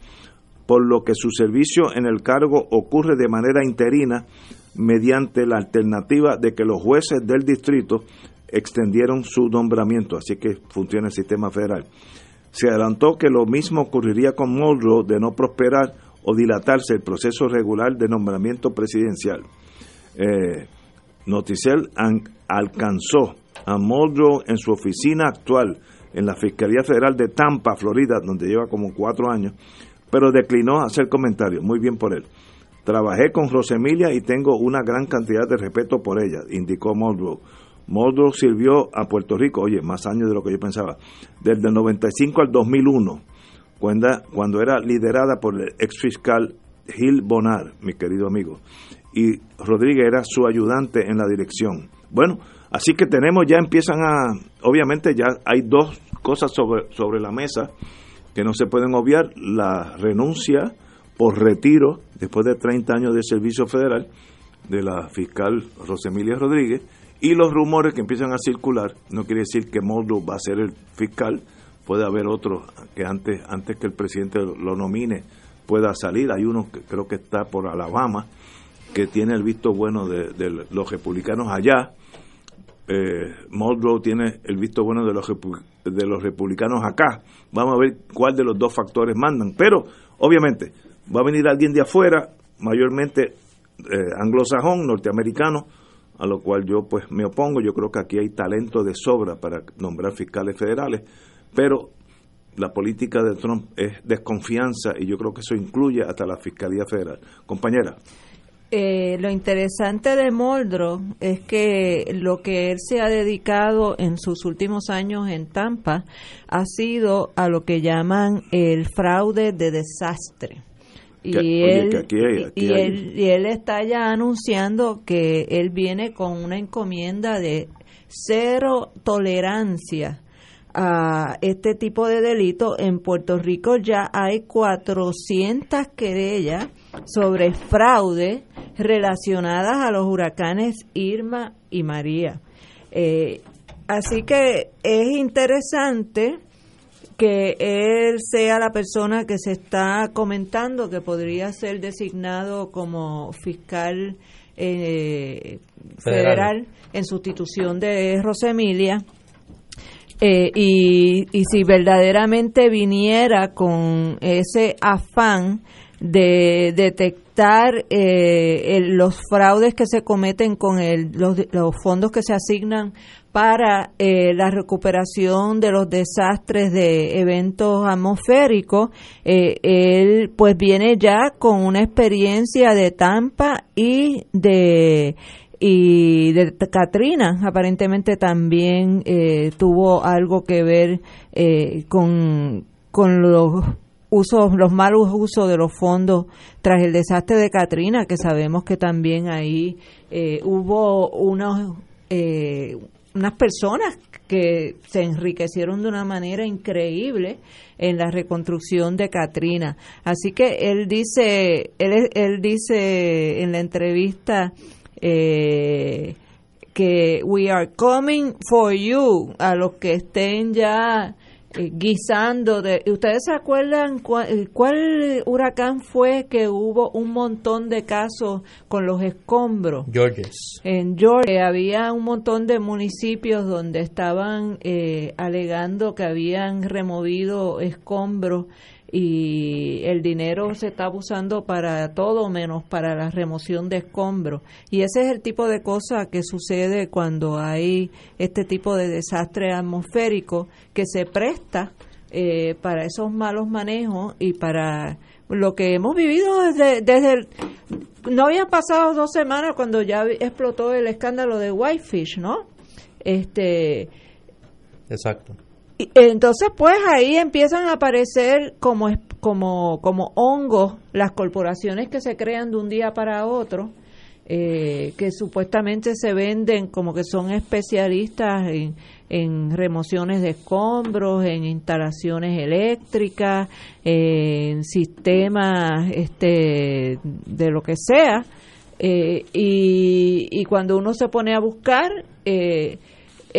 por lo que su servicio en el cargo ocurre de manera interina mediante la alternativa de que los jueces del distrito extendieron su nombramiento, así que funciona el sistema federal. Se adelantó que lo mismo ocurriría con Muldrow de no prosperar o dilatarse el proceso regular de nombramiento presidencial. Eh, Noticel alcanzó a Muldrow en su oficina actual en la Fiscalía Federal de Tampa, Florida, donde lleva como cuatro años, pero declinó hacer comentarios. Muy bien por él. Trabajé con Rosemilia y tengo una gran cantidad de respeto por ella, indicó Muldrow. Muldrow sirvió a Puerto Rico, oye, más años de lo que yo pensaba, desde el 95 al 2001, cuando, cuando era liderada por el ex fiscal Gil Bonar, mi querido amigo, y Rodríguez era su ayudante en la dirección. Bueno, así que tenemos, ya empiezan a, obviamente ya hay dos cosas sobre, sobre la mesa que no se pueden obviar, la renuncia por retiro después de 30 años de servicio federal de la fiscal Rosemilia Rodríguez y los rumores que empiezan a circular, no quiere decir que Moldo va a ser el fiscal, puede haber otro que antes, antes que el presidente lo nomine pueda salir, hay uno que creo que está por Alabama, que tiene el visto bueno de, los republicanos allá, eh, tiene el visto bueno de los, de los republicanos acá. Vamos a ver cuál de los dos factores mandan. Pero, obviamente, va a venir alguien de afuera, mayormente eh, anglosajón, norteamericano, a lo cual yo pues me opongo. Yo creo que aquí hay talento de sobra para nombrar fiscales federales, pero la política de Trump es desconfianza y yo creo que eso incluye hasta la Fiscalía Federal. Compañera. Eh, lo interesante de Moldro es que lo que él se ha dedicado en sus últimos años en Tampa ha sido a lo que llaman el fraude de desastre. Y, él, y, él, y él está ya anunciando que él viene con una encomienda de cero tolerancia a este tipo de delito. En Puerto Rico ya hay 400 querellas sobre fraude relacionadas a los huracanes Irma y María. Eh, así que es interesante que él sea la persona que se está comentando que podría ser designado como fiscal eh, federal. en sustitución de Rosemilia. Eh, y, y si verdaderamente viniera con ese afán de detectar eh, el- los fraudes que se cometen con el- los, los fondos que se asignan para eh, la recuperación de los desastres de eventos atmosféricos. Eh, él pues viene ya con una experiencia de Tampa y de y de Katrina aparentemente también eh, tuvo algo que ver eh, con, con los usos, los malos usos de los fondos tras el desastre de Katrina, que sabemos que también ahí eh, hubo unos, eh, unas personas que se enriquecieron de una manera increíble en la reconstrucción de Katrina. Así que él dice, él, él dice en la entrevista eh, que we are coming for you a los que estén ya eh, guisando de ustedes se acuerdan cuál, eh, cuál huracán fue que hubo un montón de casos con los escombros Georges. en Georgia había un montón de municipios donde estaban eh, alegando que habían removido escombros y el dinero se estaba usando para todo menos para la remoción de escombros. Y ese es el tipo de cosa que sucede cuando hay este tipo de desastre atmosférico que se presta eh, para esos malos manejos y para lo que hemos vivido desde, desde no habían pasado dos semanas cuando ya explotó el escándalo de Whitefish, ¿no? Este, Exacto. Y entonces, pues ahí empiezan a aparecer como, como, como hongos las corporaciones que se crean de un día para otro, eh, que supuestamente se venden como que son especialistas en, en remociones de escombros, en instalaciones eléctricas, en sistemas este, de lo que sea. Eh, y, y cuando uno se pone a buscar, eh,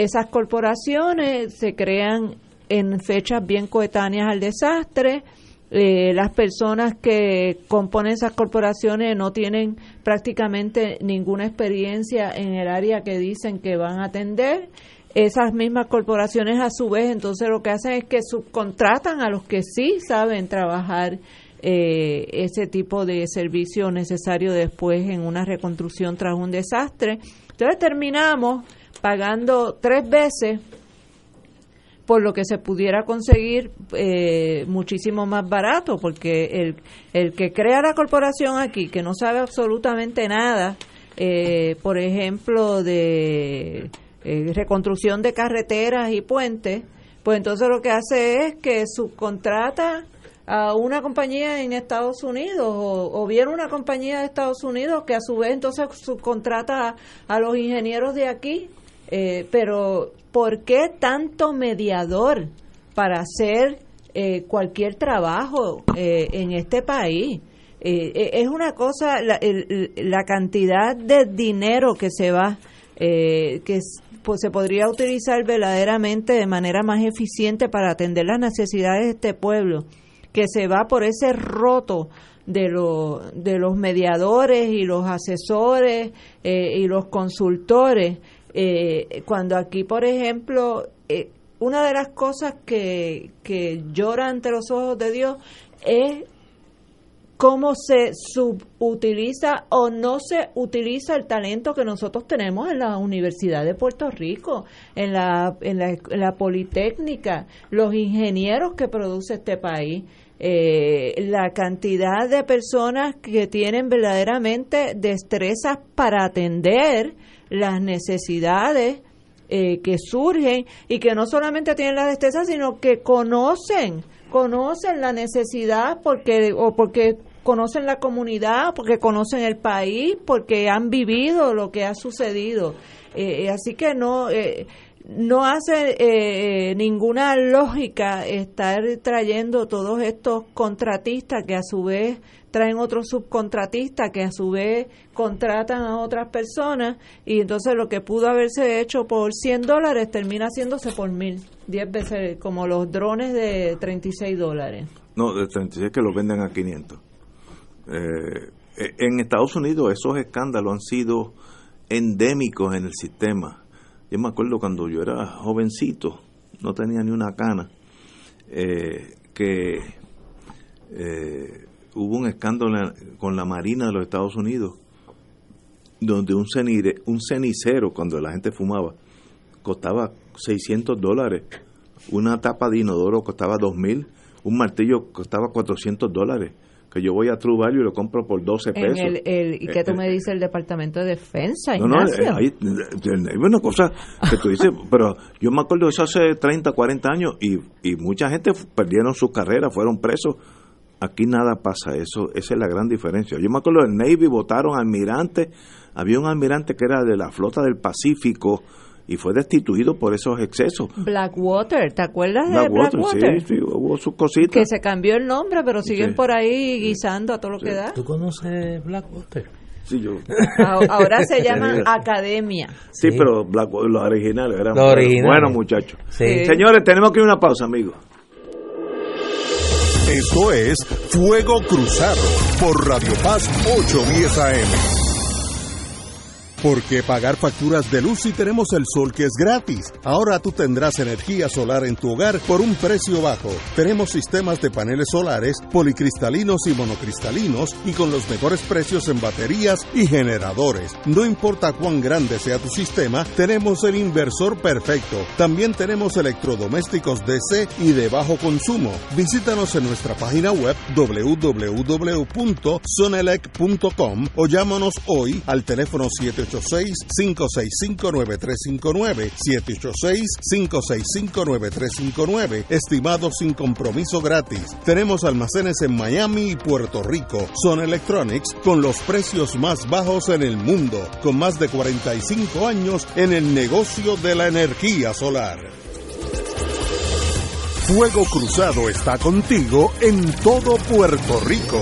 esas corporaciones se crean en fechas bien coetáneas al desastre. Eh, las personas que componen esas corporaciones no tienen prácticamente ninguna experiencia en el área que dicen que van a atender. Esas mismas corporaciones a su vez entonces lo que hacen es que subcontratan a los que sí saben trabajar eh, ese tipo de servicio necesario después en una reconstrucción tras un desastre. Entonces terminamos pagando tres veces por lo que se pudiera conseguir eh, muchísimo más barato, porque el, el que crea la corporación aquí, que no sabe absolutamente nada, eh, por ejemplo, de eh, reconstrucción de carreteras y puentes, pues entonces lo que hace es que subcontrata a una compañía en Estados Unidos o, o bien una compañía de Estados Unidos que a su vez entonces subcontrata a, a los ingenieros de aquí. Eh, pero ¿por qué tanto mediador para hacer eh, cualquier trabajo eh, en este país? Eh, eh, es una cosa, la, el- la cantidad de dinero que se va, que pues, se podría utilizar verdaderamente de manera más eficiente para atender las necesidades de este pueblo, que se va por ese roto de, lo- de los mediadores y los asesores y los consultores. Eh, cuando aquí, por ejemplo, eh, una de las cosas que, que llora ante los ojos de Dios es cómo se subutiliza o no se utiliza el talento que nosotros tenemos en la Universidad de Puerto Rico, en la, en la, Politécnica, los ingenieros que produce este país. eh, la cantidad de personas que tienen verdaderamente destrezas para atender las necesidades eh, que surgen y que no solamente tienen la destreza, sino que conocen, conocen la necesidad porque o porque conocen la comunidad, porque conocen el país, porque han vivido lo que ha sucedido. Eh, así que no eh, no hace eh, ninguna lógica estar trayendo todos estos contratistas que a su vez traen otros subcontratistas que a su vez contratan a otras personas y entonces lo que pudo haberse hecho por 100 dólares termina haciéndose por mil, 10 veces como los drones de 36 dólares. No, de 36 que los venden a 500. Eh, eh, en Estados Unidos esos escándalos han sido endémicos en el sistema. Yo me acuerdo cuando yo era jovencito, no tenía ni una cana, eh, que eh, hubo un escándalo con la Marina de los Estados Unidos, donde un, un cenicero, cuando la gente fumaba, costaba 600 dólares, una tapa de inodoro costaba 2.000, un martillo costaba 400 dólares, que yo voy a True Value y lo compro por 12 En pesos. el, el- ¿Y qué tú Eh, me dices del Departamento de Defensa, No, no, Ignacio? eh, hay, eh, hay una cosa que tú dices, <laughs> pero yo me acuerdo de eso hace 30, 40 años y, y mucha gente perdieron sus carreras, fueron presos. Aquí nada pasa, eso esa es la gran diferencia. Yo me acuerdo del Navy, votaron almirante, había un almirante que era de la flota del Pacífico y fue destituido por esos excesos. Blackwater, ¿te acuerdas de Blackwater, sí, sí, hubo sus cositas. Que se cambió el nombre, pero siguen Sí. por ahí guisando a todo lo que da. ¿Tú conoces Blackwater? Sí, yo- Ahora se <laughs> llaman Academia. Sí, pero Blackwater, los originales eran Los buenos, originales. buenos muchachos. Sí. Señores, tenemos que ir a una pausa, amigos. Esto es Fuego Cruzado por Radio Paz 810 AM. ¿Por qué pagar facturas de luz si tenemos el sol que es gratis? Ahora tú tendrás energía solar en tu hogar por un precio bajo. Tenemos sistemas de paneles solares, policristalinos y monocristalinos y con los mejores precios en baterías y generadores. No importa cuán grande sea tu sistema, tenemos el inversor perfecto. También tenemos electrodomésticos DC y de bajo consumo. Visítanos en nuestra página web www.sonelec.com o llámanos hoy al teléfono 786-565-9359, 786-565-9359, estimado sin compromiso gratis. Tenemos almacenes en Miami y Puerto Rico. Son Electronics con los precios más bajos en el mundo, con más de 45 años en el negocio de la energía solar. Fuego Cruzado está contigo en todo Puerto Rico.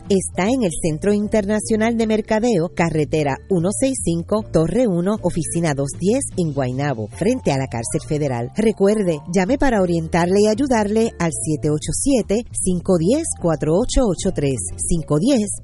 está en el Centro Internacional de Mercadeo, carretera 165, Torre 1, oficina 210 en Guaynabo, frente a la cárcel federal. Recuerde, llame para orientarle y ayudarle al 787-510-4883,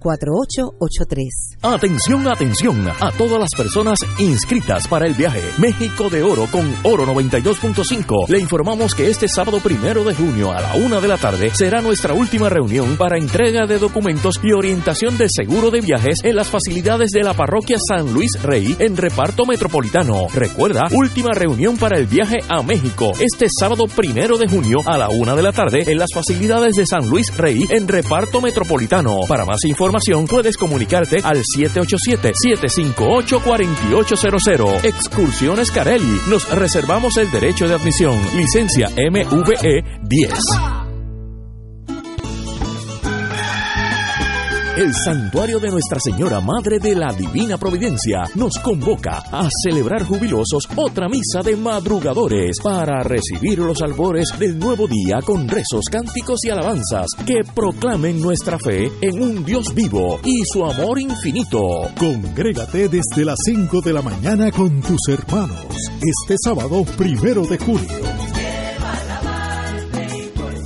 510-4883. Atención, atención a todas las personas inscritas para el viaje México de Oro con Oro 92.5. Le informamos que este sábado primero de junio a la una de la tarde será nuestra última reunión para entrega de documentos y orientación de seguro de viajes en las facilidades de la parroquia San Luis Rey en reparto metropolitano. Recuerda, última reunión para el viaje a México este sábado primero de junio a la una de la tarde en las facilidades de San Luis Rey en reparto metropolitano. Para más información puedes comunicarte al 787-758-4800. Excursiones Carelli. Nos reservamos el derecho de admisión. Licencia MVE 10. El Santuario de Nuestra Señora Madre de la Divina Providencia nos convoca a celebrar jubilosos otra misa de madrugadores para recibir los albores del nuevo día con rezos, cánticos y alabanzas que proclamen nuestra fe en un Dios vivo y su amor infinito. Congrégate desde las 5 de la mañana con tus hermanos este sábado primero de junio.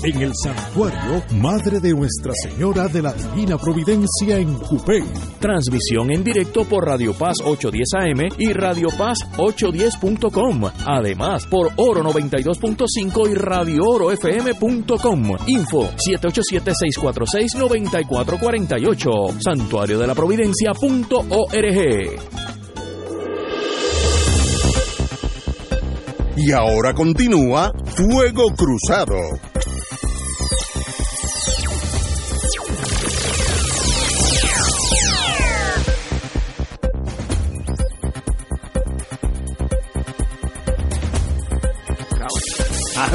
En el santuario Madre de Nuestra Señora de la Divina Providencia en Cupey. Transmisión en directo por Radio Paz 810 AM y Radio Paz 810.com. Además, por Oro 92.5 y Radio Oro FM.com. Info 787-646-9448. Santuario de la Providencia.org. Y ahora continúa Fuego Cruzado.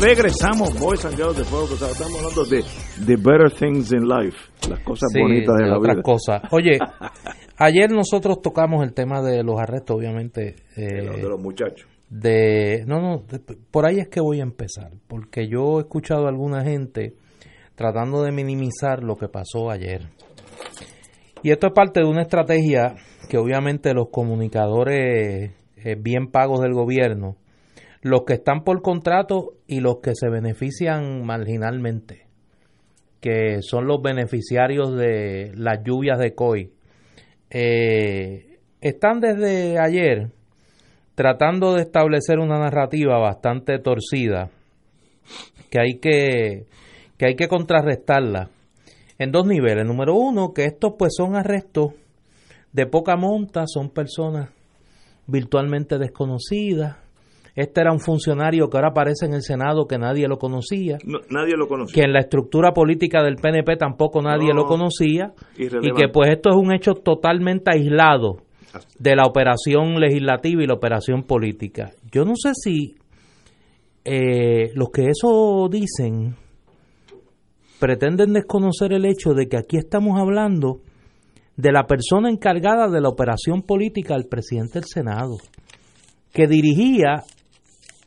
Regresamos, Boys and Girls de Fuego. Estamos hablando de The Better Things in Life, las cosas Sí, bonitas de, de la otras vida. cosas. Oye, <laughs> ayer nosotros tocamos el tema de los arrestos, obviamente. De los- eh, de los muchachos. de no no de- por ahí es que voy a empezar porque yo he escuchado a alguna gente tratando de minimizar lo que pasó ayer. Y esto es parte de una estrategia que obviamente los comunicadores eh, bien pagos del gobierno, los que están por contrato y los que se benefician marginalmente, que son los beneficiarios de las lluvias de COI, eh, están desde ayer tratando de establecer una narrativa bastante torcida que hay que, que, hay que contrarrestarla en dos niveles. Número uno, que estos pues son arrestos de poca monta, son personas virtualmente desconocidas. Este era un funcionario que ahora aparece en el Senado que nadie lo conocía. nadie lo conocía. Que en la estructura política del PNP tampoco nadie lo conocía. Y que pues esto es un hecho totalmente aislado de la operación legislativa y la operación política. Yo no sé si eh, los que eso dicen pretenden desconocer el hecho de que aquí estamos hablando de la persona encargada de la operación política del presidente del Senado, que dirigía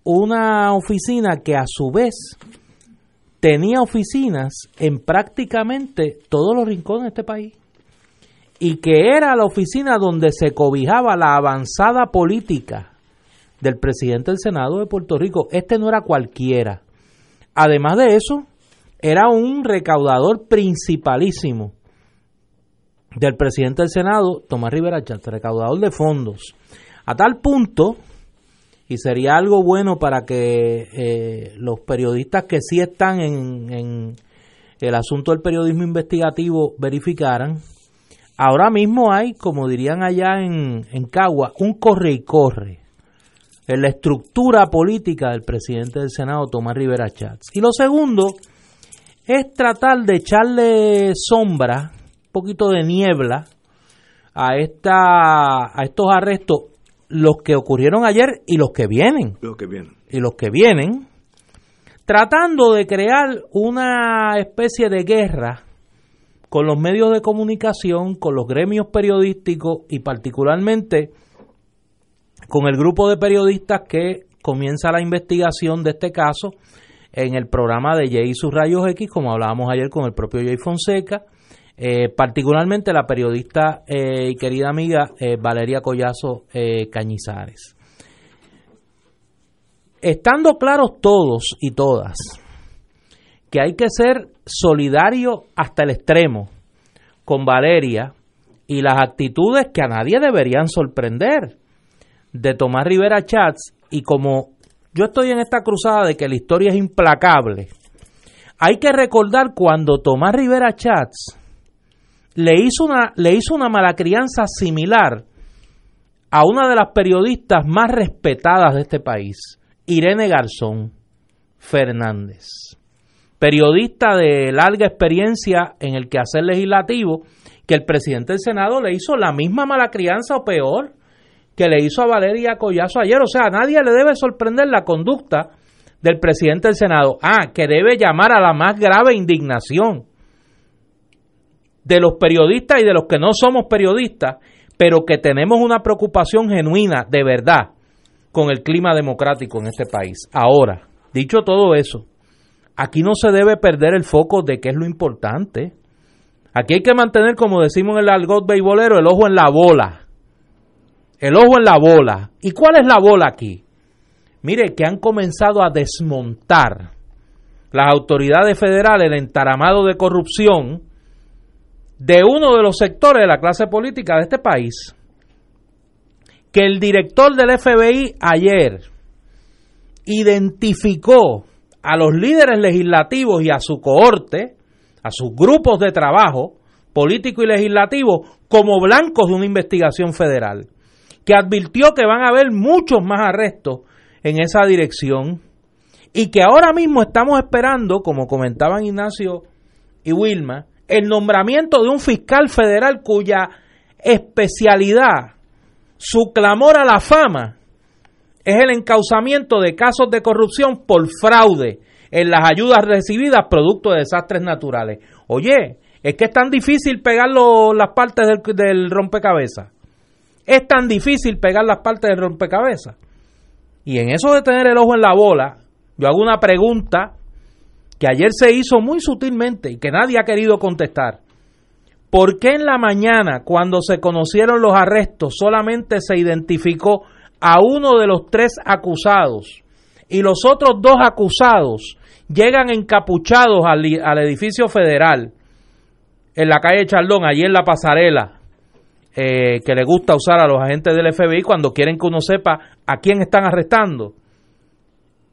una oficina que a su vez tenía oficinas en prácticamente todos los rincones de este país y que era la oficina donde se cobijaba la avanzada política del presidente del Senado de Puerto Rico. Este no era cualquiera. Además de eso, era un recaudador principalísimo del presidente del Senado, Tomás Rivera Chat, recaudador de fondos. A tal punto, y sería algo bueno para que eh, los periodistas que sí están en, el asunto del periodismo investigativo verificaran, Ahora mismo hay, como dirían allá en, en Cagua, un corre y corre en la estructura política del presidente del Senado, Tomás Rivera Chats. Y lo segundo es tratar de echarle sombra, un poquito de niebla, a, esta, a estos arrestos, los que ocurrieron ayer y los que vienen. Los que vienen. Y los que vienen, tratando de crear una especie de guerra con los medios de comunicación, con los gremios periodísticos y particularmente con el grupo de periodistas que comienza la investigación de este caso en el programa de Jay y sus rayos X, como hablábamos ayer con el propio Jay Fonseca, eh, particularmente la periodista eh, y querida amiga eh, Valeria Collazo Cañizares. Estando claros todos y todas que hay que ser solidario hasta el extremo con Valeria y las actitudes que a nadie deberían sorprender de Tomás Rivera Chats y como yo estoy en esta cruzada de que la historia es implacable, hay que recordar cuando Tomás Rivera Chats le hizo una, le hizo una mala crianza similar a una de las periodistas más respetadas de este país, Irene Garzón Fernández periodista de larga experiencia en el quehacer legislativo, que el presidente del Senado le hizo la misma mala crianza o peor que le hizo a Valeria Collazo ayer. O sea, nadie le debe sorprender la conducta del presidente del Senado. Ah, que debe llamar a la más grave indignación de los periodistas y de los que no somos periodistas, pero que tenemos una preocupación genuina, de verdad, con el clima democrático en este país. Ahora, dicho todo eso, aquí no se debe perder el foco de qué es lo importante. Aquí hay que mantener, como decimos en el argot beisbolero, el ojo en la bola. El ojo en la bola. ¿Y cuál es la bola aquí? Mire, que han comenzado a desmontar las autoridades federales el entaramado de corrupción de uno de los sectores de la clase política de este país. Que el director del FBI ayer identificó a los líderes legislativos y a su cohorte, a sus grupos de trabajo político y legislativo, como blancos de una investigación federal, que advirtió que van a haber muchos más arrestos en esa dirección y que ahora mismo estamos esperando, como comentaban Ignacio y Wilma, el nombramiento de un fiscal federal cuya especialidad, su clamor a la fama, es el encauzamiento de casos de corrupción por fraude en las ayudas recibidas producto de desastres naturales. Oye, es que es tan difícil pegar las partes del, rompecabezas. Es tan difícil pegar las partes del rompecabezas. Y en eso de tener el ojo en la bola, yo hago una pregunta que ayer se hizo muy sutilmente y que nadie ha querido contestar. ¿Por qué en la mañana, cuando se conocieron los arrestos, solamente se identificó a uno de los tres acusados y los otros dos acusados llegan encapuchados al, edificio federal en la calle Chaldón, allí en la pasarela, eh, que le gusta usar a los agentes del FBI cuando quieren que uno sepa a quién están arrestando.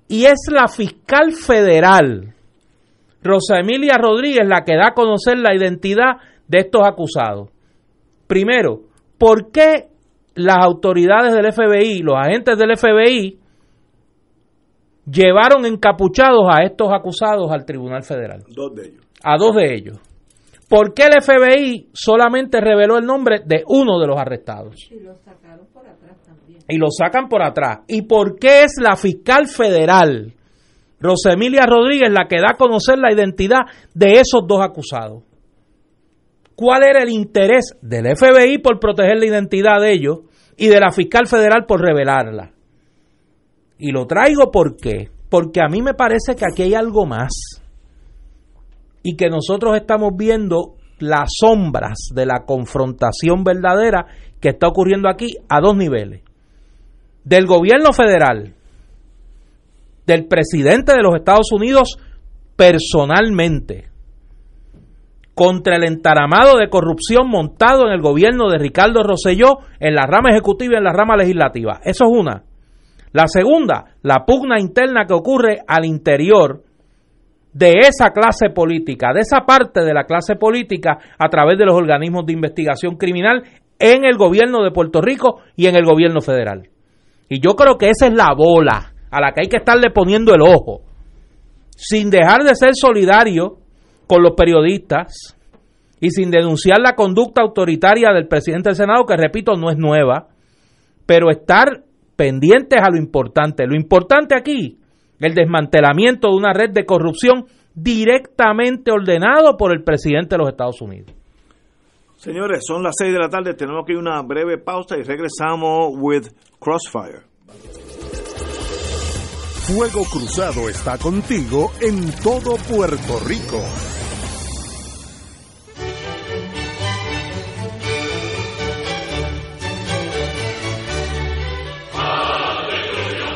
Y es la fiscal federal, Rosa Emilia Rodríguez, la que da a conocer la identidad de estos acusados. Primero, ¿por qué las autoridades del FBI, los agentes del FBI, llevaron encapuchados a estos acusados al Tribunal Federal? Dos de ellos. A dos de ellos. ¿Por qué el FBI solamente reveló el nombre de uno de los arrestados? Y lo sacaron por atrás también. Y lo sacan por atrás. ¿Y por qué es la fiscal federal, Rosemilia Rodríguez, la que da a conocer la identidad de esos dos acusados? ¿Cuál era el interés del FBI por proteger la identidad de ellos y de la fiscal federal por revelarla? Y lo traigo porque porque a mí me parece que aquí hay algo más y que nosotros estamos viendo las sombras de la confrontación verdadera que está ocurriendo aquí a dos niveles. Del gobierno federal, del presidente de los Estados Unidos personalmente, contra el entaramado de corrupción montado en el gobierno de Ricardo Rosselló en la rama ejecutiva y en la rama legislativa. Eso es una. La segunda, la pugna interna que ocurre al interior de esa clase política, de esa parte de la clase política a través de los organismos de investigación criminal en el gobierno de Puerto Rico y en el gobierno federal. Y yo creo que esa es la bola a la que hay que estarle poniendo el ojo, sin dejar de ser solidario con los periodistas y sin denunciar la conducta autoritaria del presidente del Senado, que repito, no es nueva, pero estar pendientes a lo importante. Lo importante aquí, el desmantelamiento de una red de corrupción directamente ordenado por el presidente de los Estados Unidos. Señores, son las 6 de la tarde, tenemos que ir a una breve pausa y regresamos with Crossfire. Fuego Cruzado está contigo en todo Puerto Rico.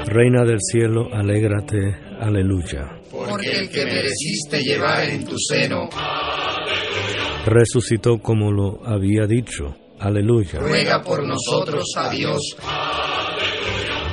Reina del cielo, alégrate, aleluya. Porque el que mereciste llevar en tu seno, Resucitó como lo había dicho, aleluya. ruega por nosotros a Dios,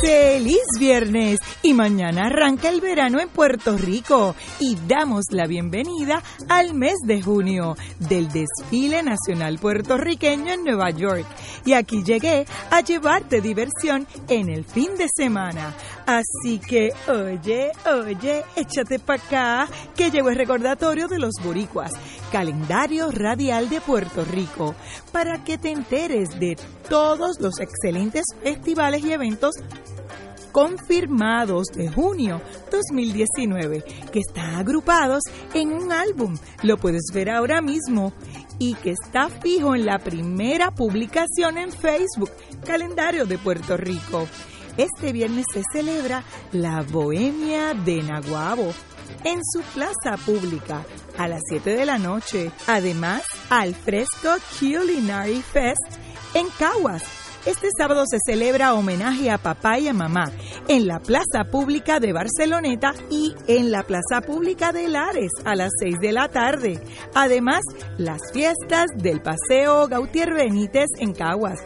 ¡Feliz viernes! Y mañana arranca el verano en Puerto Rico y damos la bienvenida al mes de junio del desfile nacional puertorriqueño en Nueva York. Y aquí llegué a llevarte diversión en el fin de semana. Así que, oye, oye, échate para acá, que llegó el recordatorio de los boricuas, calendario radial de Puerto Rico, para que te enteres de todos los excelentes festivales y eventos confirmados de junio 2019 que están agrupados en un álbum. Lo puedes ver ahora mismo y que está fijo en la primera publicación en Facebook, Calendario de Puerto Rico. Este viernes se celebra la Bohemia de Naguabo, en su plaza pública a las 7 de la noche. Además, al Fresco Culinary Fest en Caguas. Este sábado se celebra homenaje a papá y a mamá en la Plaza Pública de Barceloneta y en la Plaza Pública de Lares a las 6 de la tarde. Además, las fiestas del Paseo Gautier Benítez en Caguas.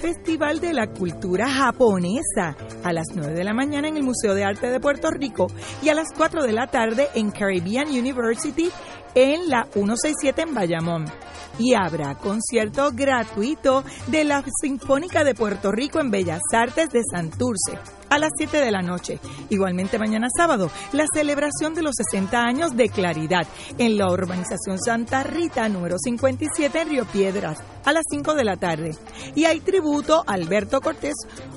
Festival de la Cultura Japonesa a las 9 de la mañana en el Museo de Arte de Puerto Rico y a las 4 de la tarde en Caribbean University en la 167 en Bayamón. Y habrá concierto gratuito de la Sinfónica de Puerto Rico en Bellas Artes de Santurce a las 7 de la noche. Igualmente mañana sábado, la celebración de los 60 años de Claridad en la urbanización Santa Rita número 57 en Río Piedras a las 5 de la tarde. Y hay tributo a Alberto Cortés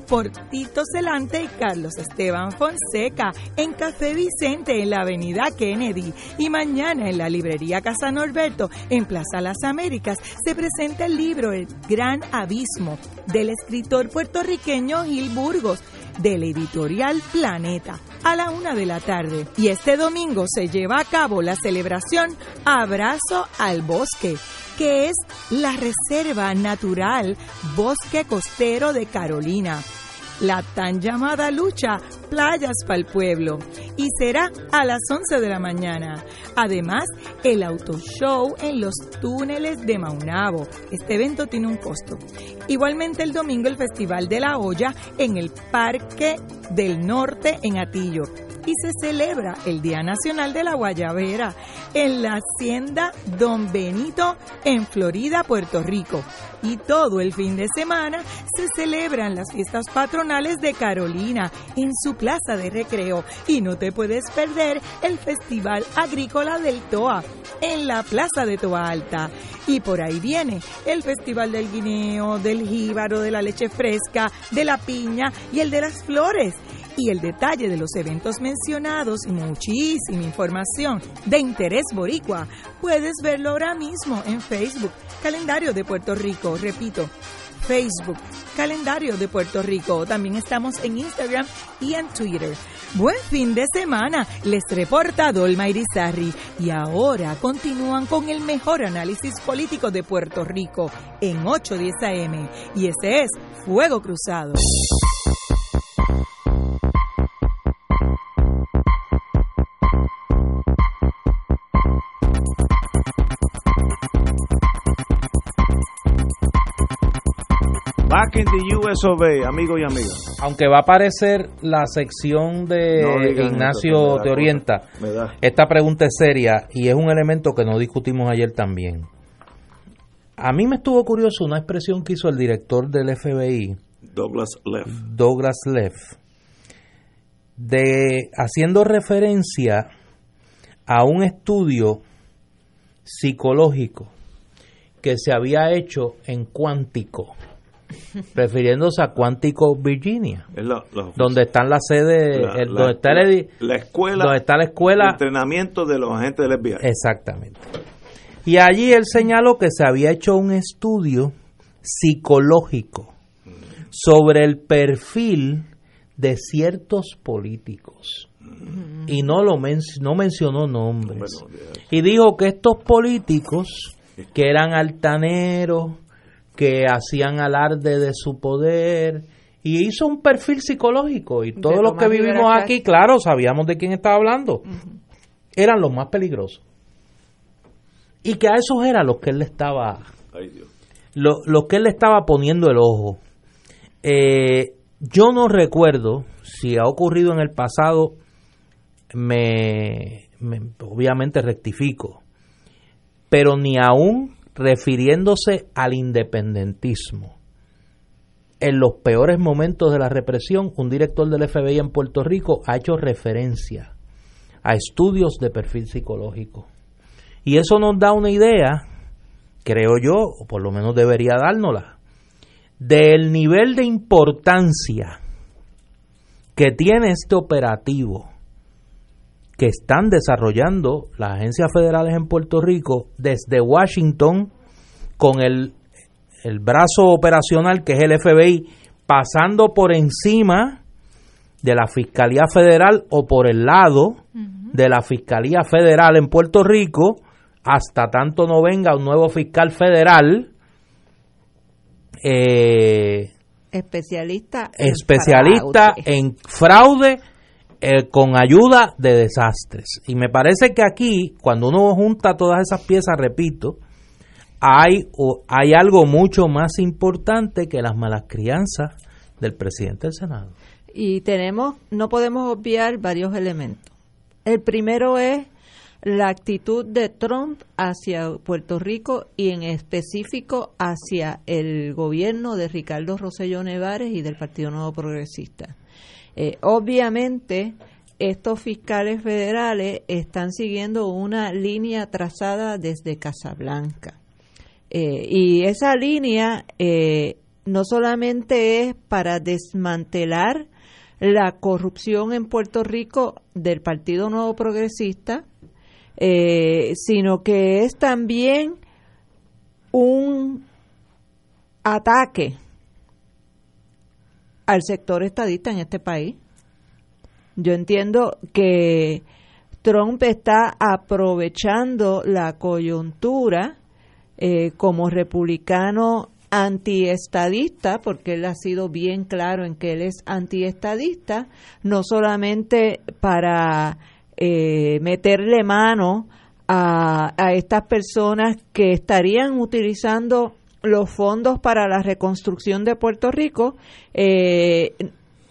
por Tito Celante y Carlos Esteban Fonseca en Café Vicente en la avenida Kennedy. Y mañana en la librería Casa Norberto en Plaza Las Américas se presenta el libro El Gran Abismo del escritor puertorriqueño Gil Burgos de la editorial Planeta a la una de la tarde. Y este domingo se lleva a cabo la celebración Abrazo al Bosque, que es la Reserva Natural Bosque Costero de Carolina la tan llamada lucha Playas para el Pueblo y será a las 11 de la mañana. Además, el auto show en los túneles de Maunabo. Este evento tiene un costo. Igualmente el domingo el Festival de la Olla en el Parque del Norte en Atillo y se celebra el Día Nacional de la Guayabera en la Hacienda Don Benito en Florida, Puerto Rico. Y todo el fin de semana se celebran las fiestas patronales de Carolina en su plaza de recreo. Y no te puedes perder el Festival Agrícola del TOA en la plaza de Toa Alta. Y por ahí viene el Festival del Guineo, del Jíbaro, de la leche fresca, de la piña y el de las flores y el detalle de los eventos mencionados y muchísima información de interés boricua, puedes verlo ahora mismo en Facebook, Calendario de Puerto Rico, repito, Facebook, Calendario de Puerto Rico. También estamos en Instagram y en Twitter. Buen fin de semana, les reporta Dolma Irizarri. Y ahora continúan con el mejor análisis político de Puerto Rico en 810 AM. Y ese es Fuego Cruzado. Back in the US of A, amigos y amigas. Aunque va a aparecer la sección de No Ignacio Te Orienta, cosa, esta pregunta es seria y es un elemento que no discutimos ayer también. A mí me estuvo curioso una expresión que hizo el director del FBI, Douglas Leff. Douglas Leff, de haciendo referencia a un estudio psicológico que se había hecho en Cuántico, <laughs> refiriéndose a Cuántico, Virginia, Es la, la- donde están las sedes, la- el- la- donde está el la escuela, donde está la escuela entrenamiento de los agentes del FBI. Exactamente. Y allí él señaló que se había hecho un estudio psicológico sobre el perfil de ciertos políticos. Y no lo men- no mencionó nombres. Y dijo que estos políticos que eran altaneros, que hacían alarde de su poder, y hizo un perfil psicológico. Y todos los que vivimos aquí, claro, sabíamos de quién estaba hablando. Eran los más peligrosos. Y que a esos eran los que él le estaba Ay, Dios. lo, lo que él le estaba poniendo el ojo. Eh, yo no recuerdo si ha ocurrido en el pasado, me, me- obviamente rectifico, pero ni aún refiriéndose al independentismo. En los peores momentos de la represión, un director del FBI en Puerto Rico ha hecho referencia a estudios de perfil psicológico. Y eso nos da una idea creo yo, o por lo menos debería dárnosla, del nivel de importancia que tiene este operativo que están desarrollando las agencias federales en Puerto Rico desde Washington con el, el brazo operacional que es el FBI pasando por encima de la Fiscalía Federal o por el lado de la Fiscalía Federal en Puerto Rico hasta tanto no venga un nuevo fiscal federal eh, especialista en especialista fraude. en fraude eh, con ayuda de desastres. Y me parece que aquí, cuando uno junta todas esas piezas, repito, hay, o- hay algo mucho más importante que las malas crianzas del presidente del Senado. Y tenemos, no podemos obviar varios elementos. El primero es la actitud de Trump hacia Puerto Rico y en específico hacia el gobierno de Ricardo Rosselló Nevares y del Partido Nuevo Progresista. Eh, obviamente, estos fiscales federales están siguiendo una línea trazada desde Casablanca. Eh, y esa línea eh, no solamente es para desmantelar la corrupción en Puerto Rico del Partido Nuevo Progresista, sino que es también un ataque al sector estadista en este país. Yo entiendo que Trump está aprovechando la coyuntura eh, como republicano antiestadista, porque él ha sido bien claro en que él es antiestadista, no solamente para eh, meterle mano a, a estas personas que estarían utilizando los fondos para la reconstrucción de Puerto Rico, eh,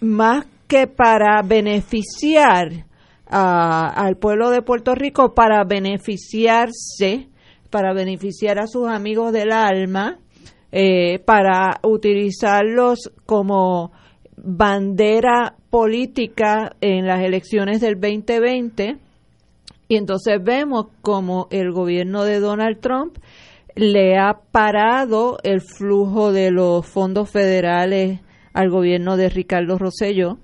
más que para beneficiar a- al pueblo de Puerto Rico, para beneficiarse, para beneficiar a sus amigos del alma, eh, para utilizarlos como bandera política en las elecciones del 2020. Y entonces vemos como el gobierno de Donald Trump le ha parado el flujo de los fondos federales al gobierno de Ricardo Rosselló.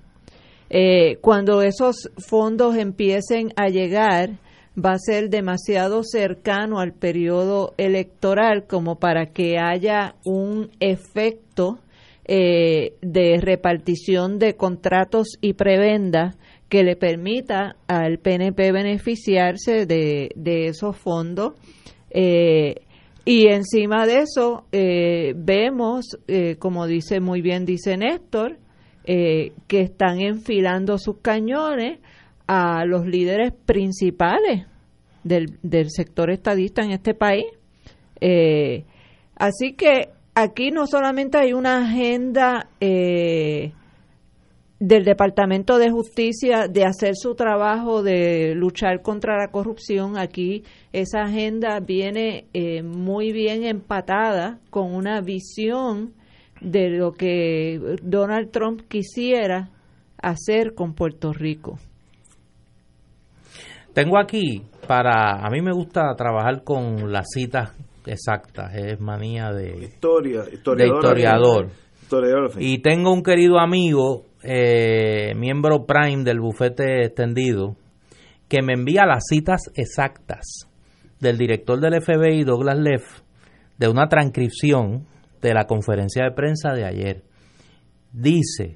Eh, cuando esos fondos empiecen a llegar, va a ser demasiado cercano al periodo electoral como para que haya un efecto eh, de repartición de contratos y prebendas que le permita al PNP beneficiarse de, de esos fondos. Eh, y encima de eso, eh, vemos, eh, como dice muy bien, dice Néstor, eh, que están enfilando sus cañones a los líderes principales del, del sector estadista en este país. Eh, así que aquí no solamente hay una agenda eh, del Departamento de Justicia de hacer su trabajo de luchar contra la corrupción, aquí esa agenda viene eh, muy bien empatada con una visión de lo que Donald Trump quisiera hacer con Puerto Rico. Tengo aquí para, a mí me gusta trabajar con las citas exactas, es manía de, Historia, de historiador. historiador. Historiador. Y tengo un querido amigo, eh, miembro Prime del bufete extendido, que me envía las citas exactas del director del FBI, Douglas Leff, de una transcripción de la conferencia de prensa de ayer. Dice,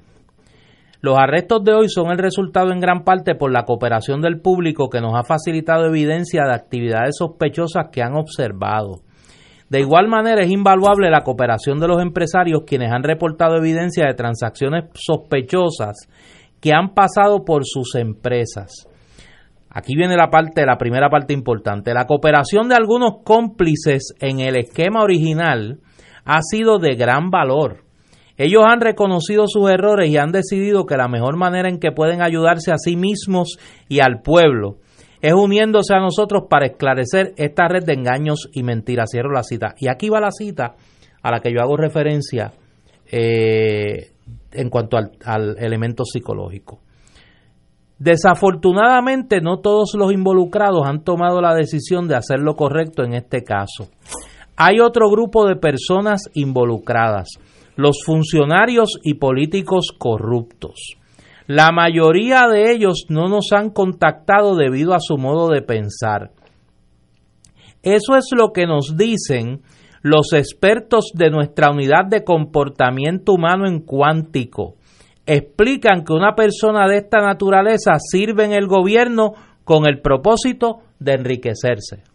los arrestos de hoy son el resultado en gran parte por la cooperación del público que nos ha facilitado evidencia de actividades sospechosas que han observado. De igual manera es invaluable la cooperación de los empresarios quienes han reportado evidencia de transacciones sospechosas que han pasado por sus empresas. Aquí viene la parte, la primera parte importante. La cooperación de algunos cómplices en el esquema original ha sido de gran valor. Ellos han reconocido sus errores y han decidido que la mejor manera en que pueden ayudarse a sí mismos y al pueblo es uniéndose a nosotros para esclarecer esta red de engaños y mentiras. Cierro la cita. Y aquí va la cita a la que yo hago referencia eh, en cuanto al, al elemento psicológico. Desafortunadamente no todos los involucrados han tomado la decisión de hacer lo correcto en este caso. Hay otro grupo de personas involucradas, los funcionarios y políticos corruptos. La mayoría de ellos no nos han contactado debido a su modo de pensar. Eso es lo que nos dicen los expertos de nuestra unidad de comportamiento humano en cuántico. Explican que una persona de esta naturaleza sirve en el gobierno con el propósito de enriquecerse.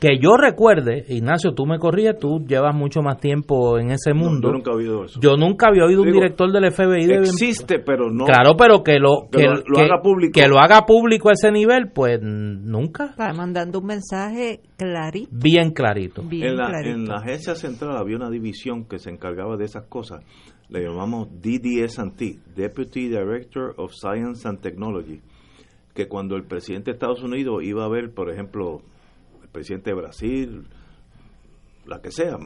Que yo recuerde, Ignacio, tú me corrías, tú llevas mucho más tiempo en ese mundo. yo nunca he oído eso. Yo nunca había oído un director del FBI de Existe, pero no. Claro, pero que lo Que que, lo- lo que- haga público. que lo haga público a ese nivel, pues nunca. Está mandando un mensaje clarito. Bien clarito. Bien en, la, clarito. en la agencia central había una división que se encargaba de esas cosas. Le llamamos DDS&T, Deputy Director of Science and Technology, que cuando el presidente de Estados Unidos iba a ver, por ejemplo, presidente de Brasil, la que sea,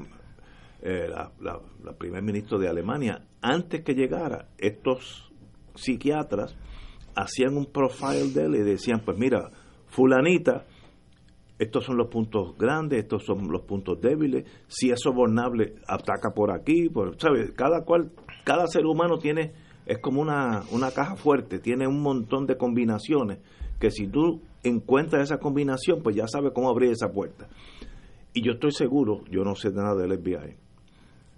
eh, la, primer ministro de Alemania, antes que llegara, estos psiquiatras hacían un profile de él y decían, pues mira, fulanita, estos son los puntos grandes, estos son los puntos débiles, si es sobornable, ataca por aquí, por, ¿sabes? Cada cual, cada ser humano tiene, es como una, una caja fuerte, tiene un montón de combinaciones, que si tú encuentras esa combinación, pues ya sabes cómo abrir esa puerta. Y yo estoy seguro, yo no sé nada del FBI,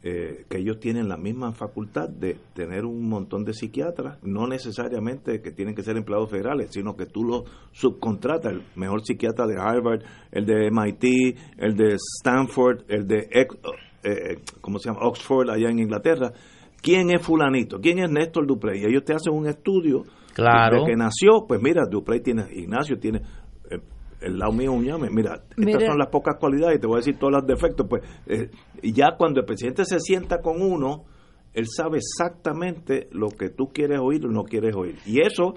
eh, que ellos tienen la misma facultad de tener un montón de psiquiatras, no necesariamente que tienen que ser empleados federales, sino que tú los subcontratas, el mejor psiquiatra de Harvard, el de MIT, el de Stanford, el de ex- eh, ¿cómo se llama? Oxford allá en Inglaterra. ¿Quién es fulanito? ¿Quién es Néstor Duprey? Y ellos te hacen un estudio Claro. que nació, pues mira, Duprey tiene, Ignacio tiene, eh, el lado mío un llame, mira, estas son las pocas cualidades y te voy a decir todos los defectos, pues eh, y ya cuando el presidente se sienta con uno, él sabe exactamente lo que tú quieres oír o no quieres oír. Y eso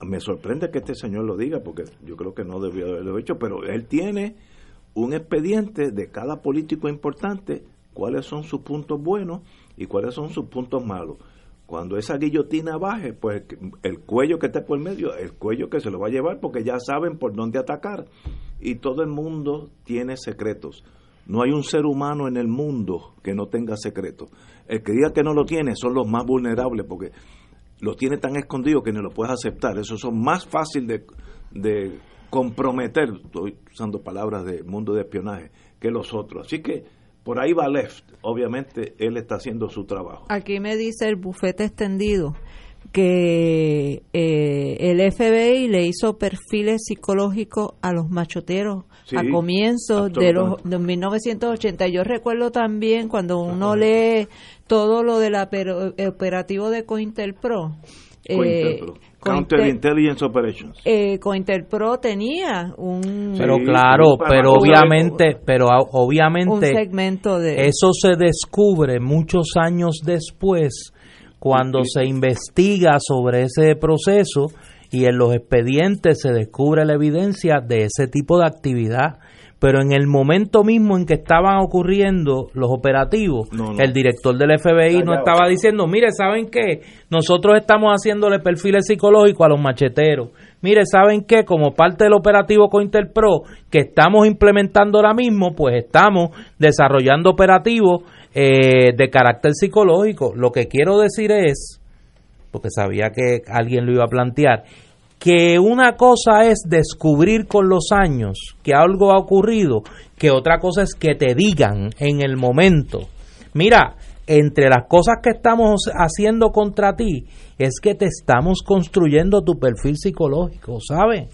me sorprende que este señor lo diga, porque yo creo que no debió haberlo hecho, pero él tiene un expediente de cada político importante, cuáles son sus puntos buenos y cuáles son sus puntos malos. Cuando esa guillotina baje, pues el cuello que esté por medio, el cuello que se lo va a llevar, porque ya saben por dónde atacar. Y todo el mundo tiene secretos. No hay un ser humano en el mundo que no tenga secretos. El que diga que no lo tiene son los más vulnerables, porque los tiene tan escondidos que no lo puedes aceptar. Esos son más fácil de, de comprometer, estoy usando palabras de mundo de espionaje, que los otros. Así que por ahí va Left. Obviamente él está haciendo su trabajo. Aquí me dice el bufete extendido que eh, el FBI le hizo perfiles psicológicos a los machoteros Sí, a comienzos de los de 1980. Yo recuerdo también cuando uno lee todo lo del operativo de COINTELPRO. Eh, COINTELPRO. Counterintelligence Operations. eh, COINTELPRO tenía un Pero claro, pero obviamente, pero obviamente un segmento de eso se descubre muchos años después cuando se investiga sobre ese proceso y en los expedientes se descubre la evidencia de ese tipo de actividad. Pero en el momento mismo en que estaban ocurriendo los operativos, No, no. el director del FBI no estaba diciendo, mire, ¿saben qué? Nosotros estamos haciéndole perfiles psicológicos a los macheteros. Mire, ¿saben qué? Como parte del operativo Cointelpro que estamos implementando ahora mismo, pues estamos desarrollando operativos eh, de carácter psicológico. Lo que quiero decir es, porque sabía que alguien lo iba a plantear, que una cosa es descubrir con los años que algo ha ocurrido, que otra cosa es que te digan en el momento. Mira, entre las cosas que estamos haciendo contra ti es que te estamos construyendo tu perfil psicológico, ¿sabes?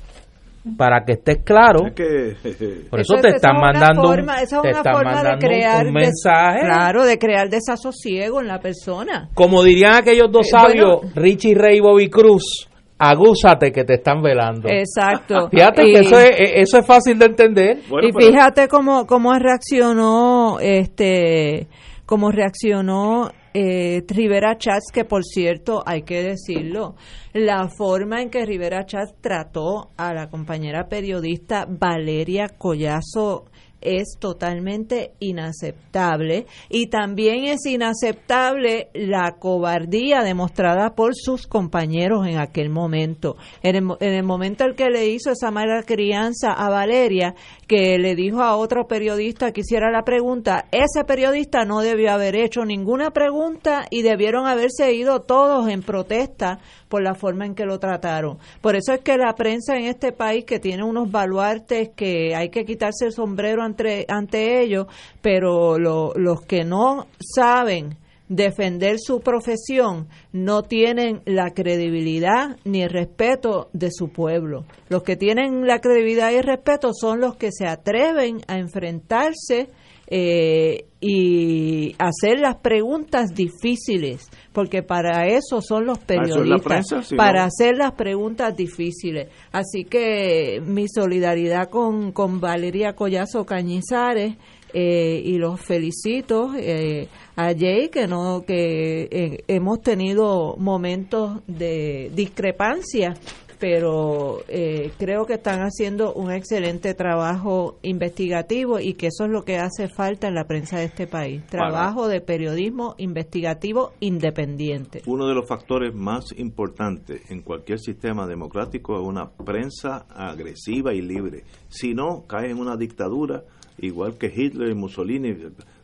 Para que estés claro. Es que, <laughs> Por eso, Eso te es- están mandando un- forma- esa es te una están forma de mandando un- crear un des- mensaje. claro de crear desasosiego en la persona Como dirían aquellos dos Eh, sabios, bueno. Richie Ray y Bobby Cruz, agúzate que te están velando. exacto <laughs> Fíjate Y- que eso es, eh, eso es fácil de entender. y fíjate cómo, cómo reaccionó este cómo reaccionó eh, Rivera Chats, que por cierto, hay que decirlo, la forma en que Rivera Chats trató a la compañera periodista Valeria Collazo es totalmente inaceptable y también es inaceptable la cobardía demostrada por sus compañeros en aquel momento. En el, en el momento en que le hizo esa mala crianza a Valeria, que le dijo a otro periodista que hiciera la pregunta, ese periodista no debió haber hecho ninguna pregunta y debieron haberse ido todos en protesta por la forma en que lo trataron. Por eso es que la prensa en este país, que tiene unos baluartes que hay que quitarse el sombrero ante, ellos, pero lo- los que no saben defender su profesión no tienen la credibilidad ni el respeto de su pueblo. Los que tienen la credibilidad y el respeto son los que se atreven a enfrentarse eh, y hacer las preguntas difíciles, porque para eso son los periodistas, para hacer las preguntas difíciles. Así que mi solidaridad con, con Valeria Collazo Cañizares eh, y los felicito eh, a Jay que no que hemos tenido momentos de discrepancia pero eh, creo que están haciendo un excelente trabajo investigativo y que eso es lo que hace falta en la prensa de este país. Trabajo de periodismo investigativo independiente. Uno de los factores más importantes en cualquier sistema democrático es una prensa agresiva y libre. Si no, cae en una dictadura, igual que Hitler y Mussolini.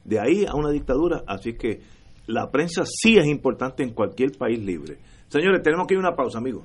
De ahí a una dictadura, así que la prensa sí es importante en cualquier país libre. Señores, tenemos que ir a una pausa, amigos.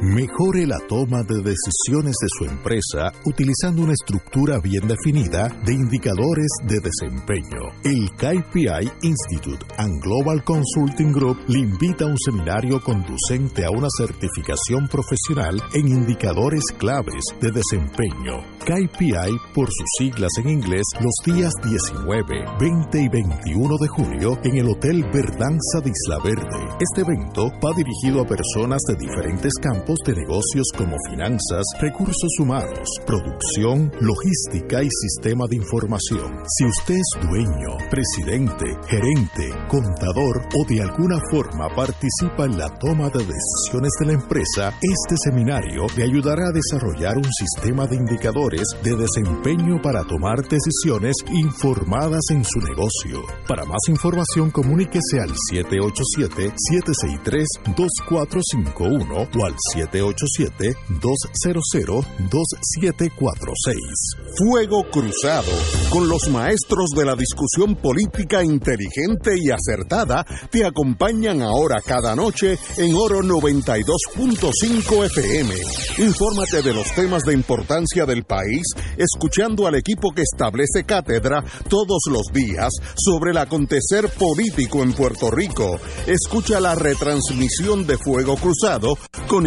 Mejore la toma de decisiones de su empresa utilizando una estructura bien definida de indicadores de desempeño. El KPI Institute and Global Consulting Group le invita a un seminario conducente a una certificación profesional en indicadores claves de desempeño. KPI por sus siglas en inglés los días 19, 20 y 21 de junio en el Hotel Verdanza de Isla Verde. Este evento va dirigido a personas de diferentes campos de negocios como finanzas, recursos humanos, producción, logística y sistema de información. Si usted es dueño, presidente, gerente, contador o de alguna forma participa en la toma de decisiones de la empresa, este seminario le ayudará a desarrollar un sistema de indicadores de desempeño para tomar decisiones informadas en su negocio. Para más información comuníquese al 787-763-2451 o al 787-200-2746. Fuego Cruzado, con los maestros de la discusión política inteligente y acertada, te acompañan ahora cada noche en Oro 92.5 FM. Infórmate de los temas de importancia del país, escuchando al equipo que establece cátedra todos los días sobre el acontecer político en Puerto Rico. Escucha la retransmisión de Fuego Cruzado con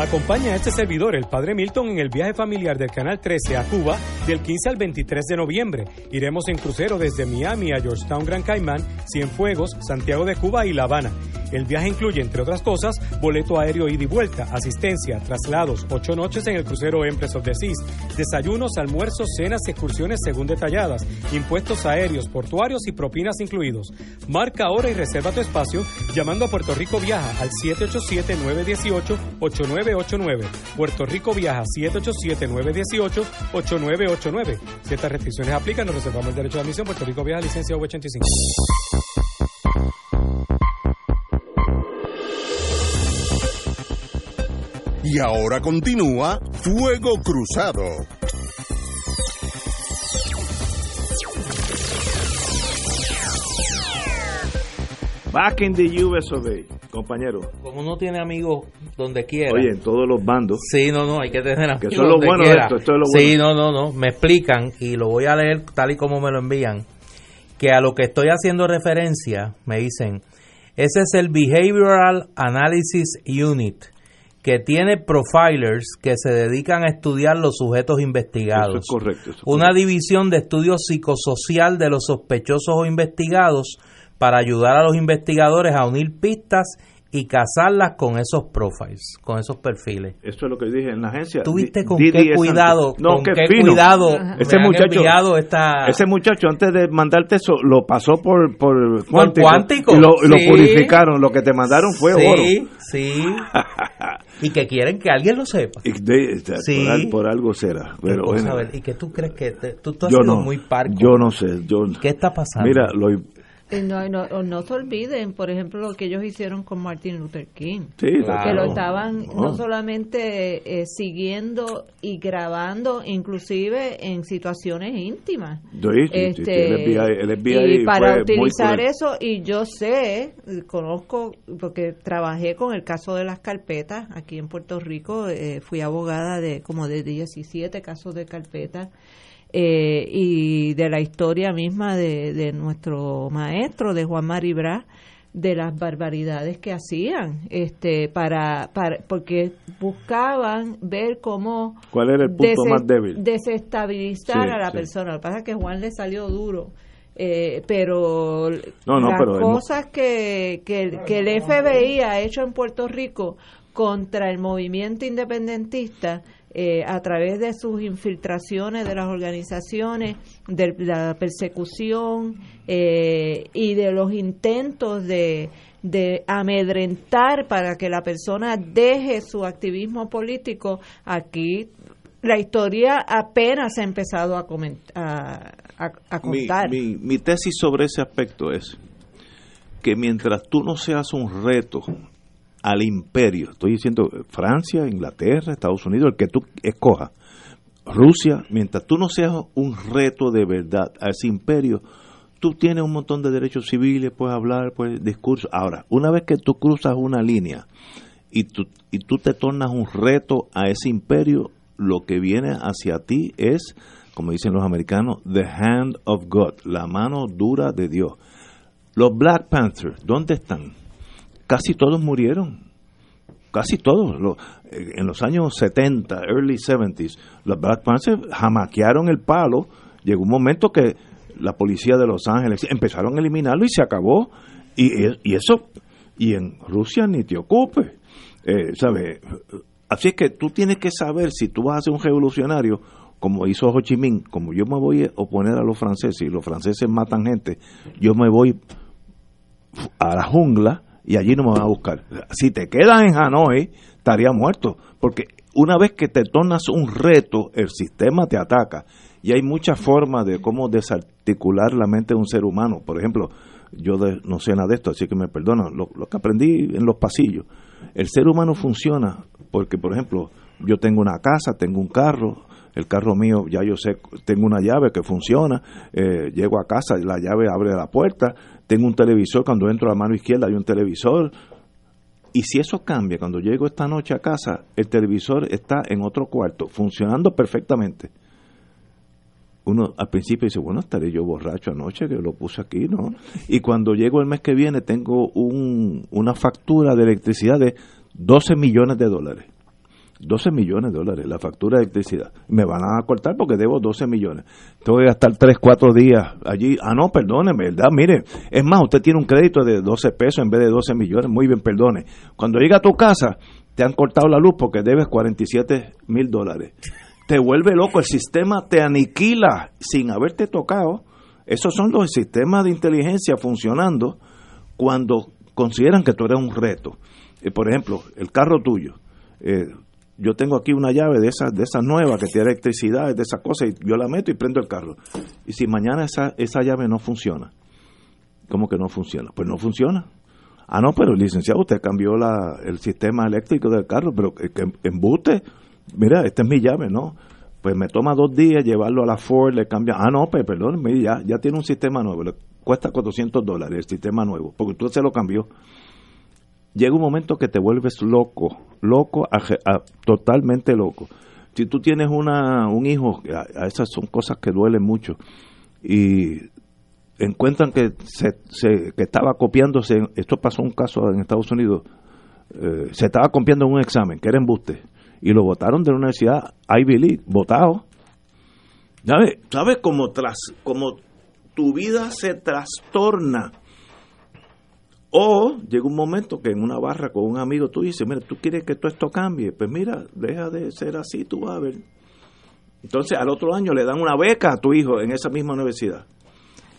Acompaña a este servidor, el Padre Milton, en el viaje familiar del Canal 13 a Cuba del 15 al 23 de noviembre. Iremos en crucero desde Miami a Georgetown, Gran Caimán, Cienfuegos, Santiago de Cuba y La Habana. El viaje incluye, entre otras cosas, boleto aéreo ida y vuelta, asistencia, traslados, ocho noches en el crucero Empress of the Seas, desayunos, almuerzos, cenas excursiones según detalladas, impuestos aéreos, portuarios y propinas incluidos. Marca ahora y reserva tu espacio llamando a Puerto Rico Viaja al 787-918-8989. Puerto Rico Viaja 787-918-8989. Si estas restricciones aplican, nos reservamos el derecho de admisión. Puerto Rico Viaja, licencia V85. Y ahora continúa Fuego Cruzado. Back in the US of A, compañero. Como uno tiene amigos donde quiera. Oye, en todos los bandos. Sí, no, no, hay que tener amigos Que eso es lo donde bueno de quiera. esto, esto es lo bueno. Sí, no, no, no, me explican y lo voy a leer tal y como me lo envían, que a lo que estoy haciendo referencia, me dicen, ese es el Behavioral Analysis Unit, que tiene profilers que se dedican a estudiar los sujetos investigados. Eso es correcto. eso es Una división de estudio psicosocial de los sospechosos o investigados para ayudar a los investigadores a unir pistas y casarlas con esos profiles, con esos perfiles. Eso es lo que dije en la agencia. ¿Tuviste con Didi qué cuidado. No, con qué qué cuidado Ese me han muchacho, enviado esta... ese muchacho antes de mandarte eso lo pasó por por cuántico, cuántico, y lo, purificaron. Lo que te mandaron fue sí, oro. sí. <laughs> y que quieren que alguien lo sepa. Y de- Sí. por, al- por algo será. Pero bueno, a ver, ¿Y que tú crees que te- tú, tú has yo sido no, muy parco? yo no sé. Yo, ¿Qué está pasando? Mira, lo, No, no, no se olviden, por ejemplo, lo que ellos hicieron con Martin Luther King. Sí, que claro. lo estaban no, No. solamente eh, siguiendo y grabando, inclusive en situaciones íntimas. Sí, sí, Este, el FBI, el FBI y para utilizar eso, y yo sé, conozco, porque trabajé con el caso de las carpetas aquí en Puerto Rico, eh, fui abogada de como de 17 casos de carpetas. Eh, y de la historia misma de, de nuestro maestro, de Juan Maribra, de las barbaridades que hacían, este, para, para, porque buscaban ver cómo ¿Cuál era el punto más débil? desestabilizar Sí, a la sí. persona. Lo que pasa es que Juan le salió duro. Eh, pero No, no, las pero cosas que, que, que el FBI ha hecho en Puerto Rico contra el movimiento independentista eh, a través de sus infiltraciones de las organizaciones, de la persecución eh, y de los intentos de, de amedrentar para que la persona deje su activismo político, aquí la historia apenas ha empezado a, a, a- a mi, contar. mi, mi tesis sobre ese aspecto es que mientras tú no seas un reto al imperio, estoy diciendo Francia, Inglaterra, Estados Unidos, el que tú escojas, Rusia, mientras tú no seas un reto de verdad a ese imperio, tú tienes un montón de derechos civiles, puedes hablar, puedes discurso. Ahora, una vez que tú cruzas una línea y tú, y tú te tornas un reto a ese imperio, lo que viene hacia ti es, como dicen los americanos, the hand of God, la mano dura de Dios. Los Black Panthers, ¿dónde están? Casi todos murieron. Casi todos. Eh, en los años 70, early 70s, los Black Panthers jamaquearon el palo. Llegó un momento que la policía de Los Ángeles empezaron a eliminarlo y se acabó. Y, eso, y en Rusia ni te ocupe. Eh. Así es que tú tienes que saber si tú vas a ser un revolucionario, como hizo Ho Chi Minh, como yo me voy a oponer a los franceses y los franceses matan gente, yo me voy a la jungla y allí no me van a buscar. Si te quedas en Hanoi, estaría muerto, porque una vez que te tornas un reto, el sistema te ataca. Y hay muchas formas de cómo desarticular la mente de un ser humano. Por ejemplo, yo de- no sé nada de esto, así que me perdonan, lo, lo que aprendí en los pasillos. El ser humano funciona porque, por ejemplo, yo tengo una casa, tengo un carro, el carro mío ya yo sé, tengo una llave que funciona, eh, llego a casa, la llave abre la puerta, tengo un televisor, cuando entro a la mano izquierda hay un televisor, y si eso cambia, cuando llego esta noche a casa, el televisor está en otro cuarto, funcionando perfectamente. Uno al principio dice, bueno, estaré yo borracho anoche que lo puse aquí, ¿no? Y cuando llego el mes que viene tengo un, una factura de electricidad de 12 millones de dólares. 12 millones de dólares la factura de electricidad. Me van a cortar porque debo 12 millones. Tengo que gastar 3, 4 días allí. Ah, no, perdóneme, ¿verdad? Mire, es más, usted tiene un crédito de 12 pesos en vez de 12 millones. Muy bien, perdone. Cuando llega a tu casa, te han cortado la luz porque debes 47 mil dólares. Te vuelve loco, el sistema te aniquila sin haberte tocado. Esos son los sistemas de inteligencia funcionando cuando consideran que tú eres un reto. Eh, por ejemplo, el carro tuyo. Eh, yo tengo aquí una llave de esas de esas nuevas que tiene electricidad, de esas cosas, y yo la meto y prendo el carro. Y si mañana esa, esa llave no funciona, ¿cómo que no funciona? Pues no funciona. Ah, no, pero licenciado, usted cambió la, el sistema eléctrico del carro, pero que, embuste, mira, esta es mi llave, ¿no? Pues me toma dos días llevarlo a la Ford, le cambia, ah, no, pues perdón, ya, ya tiene un sistema nuevo, le cuesta 400 dólares el sistema nuevo, porque tú se lo cambió llega un momento que te vuelves loco, loco, aje- a- totalmente loco. Si tú tienes una, un hijo, a, a esas son cosas que duelen mucho, y encuentran que, se, se- que estaba copiándose, esto pasó un caso en Estados Unidos, eh, se estaba copiando un examen, que era embuste, y lo votaron de la universidad Ivy League, votado. ¿Sabes? ¿Sabes cómo, tras, cómo tu vida se trastorna? O llega un momento que en una barra con un amigo tú dices, mira, tú quieres que todo esto cambie, pues mira, deja de ser así, tú vas a ver. Entonces al otro año le dan una beca a tu hijo en esa misma universidad.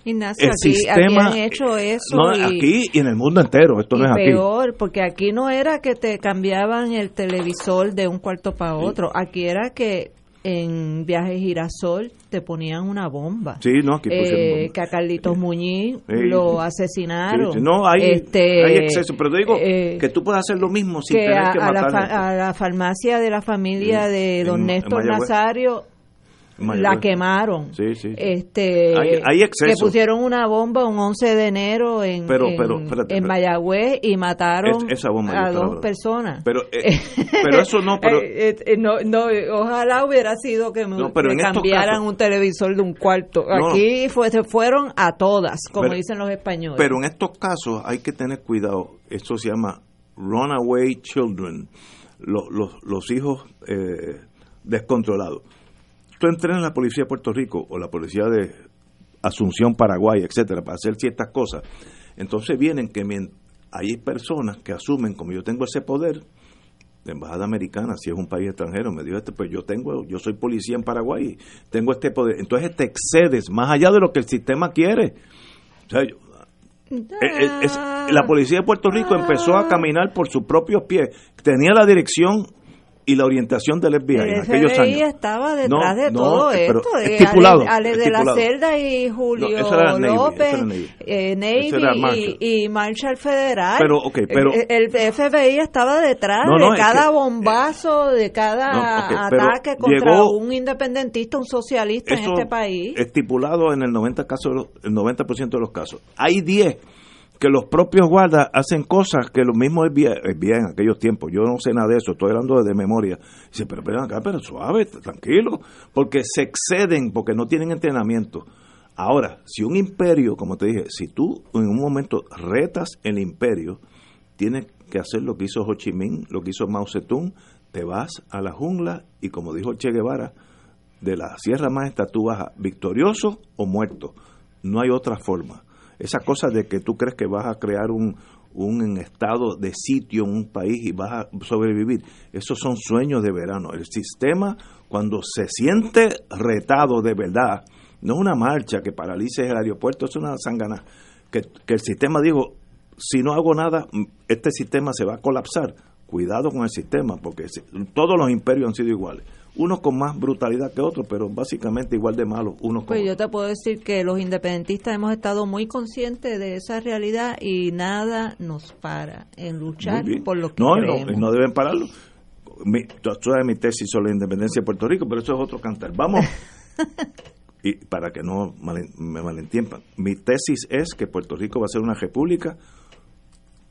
Ignacio, El aquí, sistema- aquí han hecho eso No, y, aquí y en el mundo entero, esto no es aquí. peor, porque aquí no era que te cambiaban el televisor de un cuarto para otro, aquí era que en Viaje Girasol te ponían una bomba. Sí, no, aquí pusieron Eh, bomba. que a Carlitos Muñiz Sí. lo asesinaron. No, hay, Este, hay exceso, pero te digo eh, que tú puedes hacer lo mismo sin que tener a, que a la, matar fa- gente. a la farmacia de la familia de don Néstor. Nazario La quemaron. Sí, sí, sí. Este, Hay- hay exceso. Que pusieron una bomba un 11 de enero en, Pero- en, pero, espérate, en espérate. Mayagüez y mataron Es- esa bomba yo a dos personas. Pero, eh, <laughs> pero eso no, pero, Eh, eh, no, no, ojalá hubiera sido que me, No, pero me en estos cambiaran casos- un televisor de un cuarto. Aquí fue, se fueron a todas, como dicen los españoles. pero en estos casos hay que tener cuidado. Esto se llama runaway children, los, los, los hijos eh, descontrolados. Tú entrenas en la policía de Puerto Rico o la policía de Asunción, Paraguay, etcétera, para hacer ciertas cosas. Entonces vienen que hay personas que asumen, como yo tengo ese poder, la embajada americana, si es un país extranjero, me dijo este, pues yo tengo, yo soy policía en Paraguay, tengo este poder. Entonces te excedes más allá de lo que el sistema quiere. O sea, yo- eh, es- la policía de Puerto Rico empezó a caminar por sus propios pies. Tenía la dirección y la orientación del FBI en el aquellos FBI años. estaba detrás No, de no, todo pero esto. eh, estipulado, Ale, Ale de la estipulado. Cerda y Julio No, López, Navy. eh, Navy y- Marshall. y, Marshall Federal. Pero, ok, pero- el, el FBI estaba detrás No, no, de cada que- bombazo, de cada No, ok, pero ataque contra llegó- un independentista, un socialista en este país. Estipulado en el 90%, casos, de los- el 90 de los casos. Hay 10 que los propios guardas hacen cosas que lo mismo es bien, en aquellos tiempos. Yo no sé nada de eso, estoy hablando de memoria. Dice, pero, pero acá, pero suave, tranquilo, porque se exceden, porque no tienen entrenamiento. Ahora, si un imperio, como te dije, si tú en un momento retas el imperio, tienes que hacer lo que hizo Ho Chi Minh, lo que hizo Mao Zedong, te vas a la jungla y como dijo Che Guevara, de la Sierra Maestra tú vas victorioso o muerto. No hay otra forma. Esa cosa de que tú crees que vas a crear un, un estado de sitio en un país y vas a sobrevivir, esos son sueños de verano. El sistema, cuando se siente retado de verdad, no es una marcha que paralice el aeropuerto, es una sangana. Que, que el sistema dijo, si no hago nada, este sistema se va a colapsar. Cuidado con el sistema, porque todos los imperios han sido iguales. Unos con más brutalidad que otros, pero básicamente igual de malos. Unos con Pues yo te puedo decir que los independentistas hemos estado muy conscientes de esa realidad y nada nos para en luchar por lo que no, creemos. no, no deben pararlo. Mi, sabes mi tesis sobre la independencia de Puerto Rico, pero eso es otro cantar. Vamos. <laughs> y para que no me malentiendan, mi tesis es que Puerto Rico va a ser una república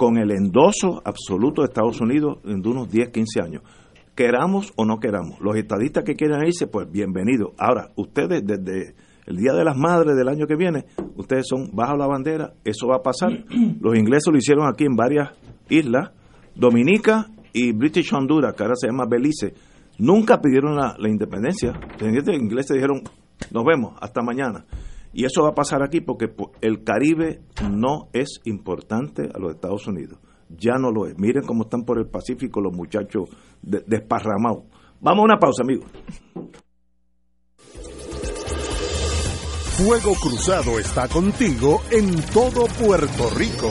con el endoso absoluto de Estados Unidos en unos 10, 15 años. Queramos o no queramos. Los estadistas que quieran irse, pues bienvenidos. Ahora, ustedes desde el Día de las Madres del año que viene, ustedes son bajo la bandera, eso va a pasar. <clears throat> Los ingleses lo hicieron aquí en varias islas, Dominica y British Honduras, que ahora se llama Belice. Nunca pidieron la, la independencia. Los ingleses dijeron, nos vemos, hasta mañana. Y eso va a pasar aquí porque po- el Caribe no es importante a los Estados Unidos. Ya no lo es. Miren cómo están por el Pacífico los muchachos de- desparramados. Vamos a una pausa, amigos. Fuego Cruzado está contigo en todo Puerto Rico.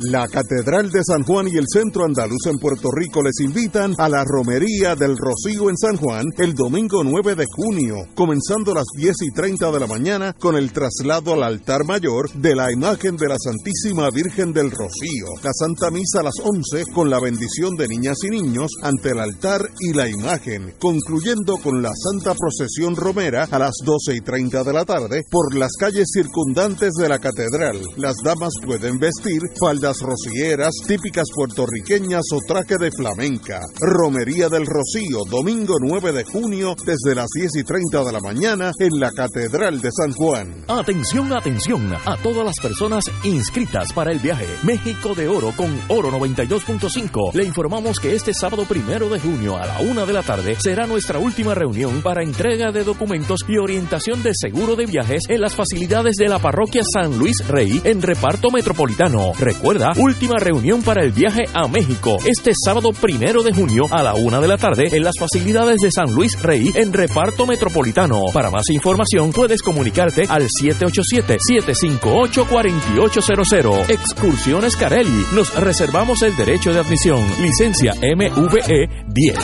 La Catedral de San Juan y el Centro Andaluz en Puerto Rico les invitan a la Romería del Rocío en San Juan el domingo 9 de junio, comenzando a las 10 y 30 de la mañana con el traslado al altar mayor de la imagen de la Santísima Virgen del Rocío. La Santa Misa a las 11 con la bendición de niñas y niños ante el altar y la imagen, concluyendo con la Santa Procesión Romera a las 12 y 30 de la tarde por las calles circundantes de la Catedral. Las damas pueden vestir faldas rocieras típicas puertorriqueñas o traje de flamenca. Romería del Rocío, domingo 9 de junio, desde las 10 y 30 de la mañana en la Catedral de San Juan. Atención, atención a todas las personas inscritas para el viaje México de Oro con Oro 92.5. Le informamos que este sábado primero de junio a la una de la tarde será nuestra última reunión para entrega de documentos y orientación de seguro de viajes en las facilidades de la parroquia San Luis Rey en reparto metropolitano. Recuerda última reunión para el viaje a México este sábado primero de junio a la una de la tarde en las facilidades de San Luis Rey en reparto metropolitano. Para más información puedes comunicarte al 787-758-4800. Excursiones Carelli. Nos reservamos el derecho de admisión. Licencia MVE 10.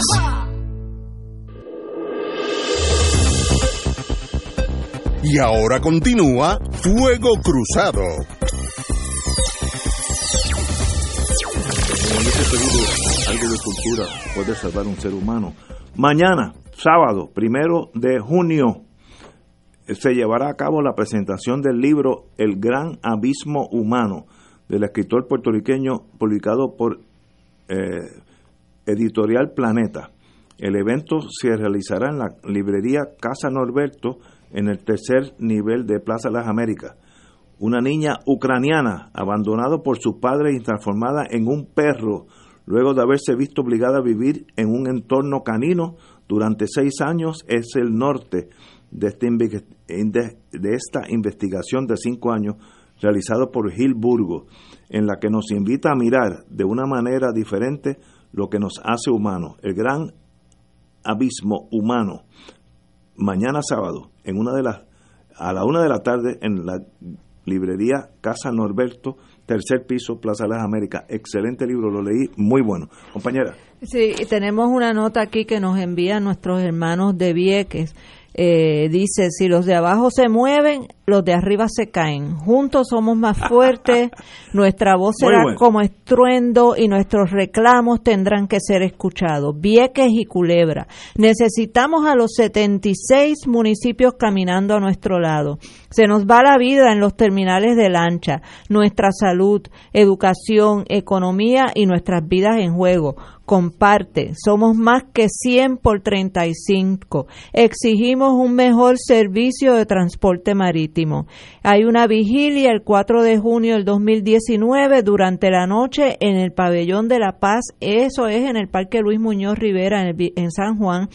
Y ahora continúa Fuego Cruzado. Algo de cultura puede salvar un ser humano. Mañana, sábado, primero de junio, se llevará a cabo la presentación del libro El Gran Abismo Humano, del escritor puertorriqueño publicado por eh, Editorial Planeta. El evento se realizará en la librería Casa Norberto, en el tercer nivel de Plaza las Américas una niña ucraniana abandonada por su padre y transformada en un perro luego de haberse visto obligada a vivir en un entorno canino durante seis años es el norte de, este de esta investigación de cinco años realizado por Gil Burgo, en la que nos invita a mirar de una manera diferente lo que nos hace humanos, el gran abismo humano. Mañana sábado, en una de las a la una de la tarde en la librería Casa Norberto, tercer piso, Plaza las Américas. Excelente libro, lo leí, muy bueno. Compañera. Sí, tenemos una nota aquí que nos envían nuestros hermanos de Vieques. Eh, dice, si los de abajo se mueven, los de arriba se caen. Juntos somos más fuertes, <laughs> nuestra voz será como estruendo y nuestros reclamos tendrán que ser escuchados. Vieques y Culebra. Necesitamos a los 76 municipios caminando a nuestro lado. Se nos va la vida en los terminales de lancha, nuestra salud, educación, economía y nuestras vidas en juego comparte. Somos más que 100 por 35. Exigimos un mejor servicio de transporte marítimo. Hay una vigilia el 4 de junio del 2019 durante la noche en el Pabellón de la Paz. Eso es en el Parque Luis Muñoz Rivera en, en San Juan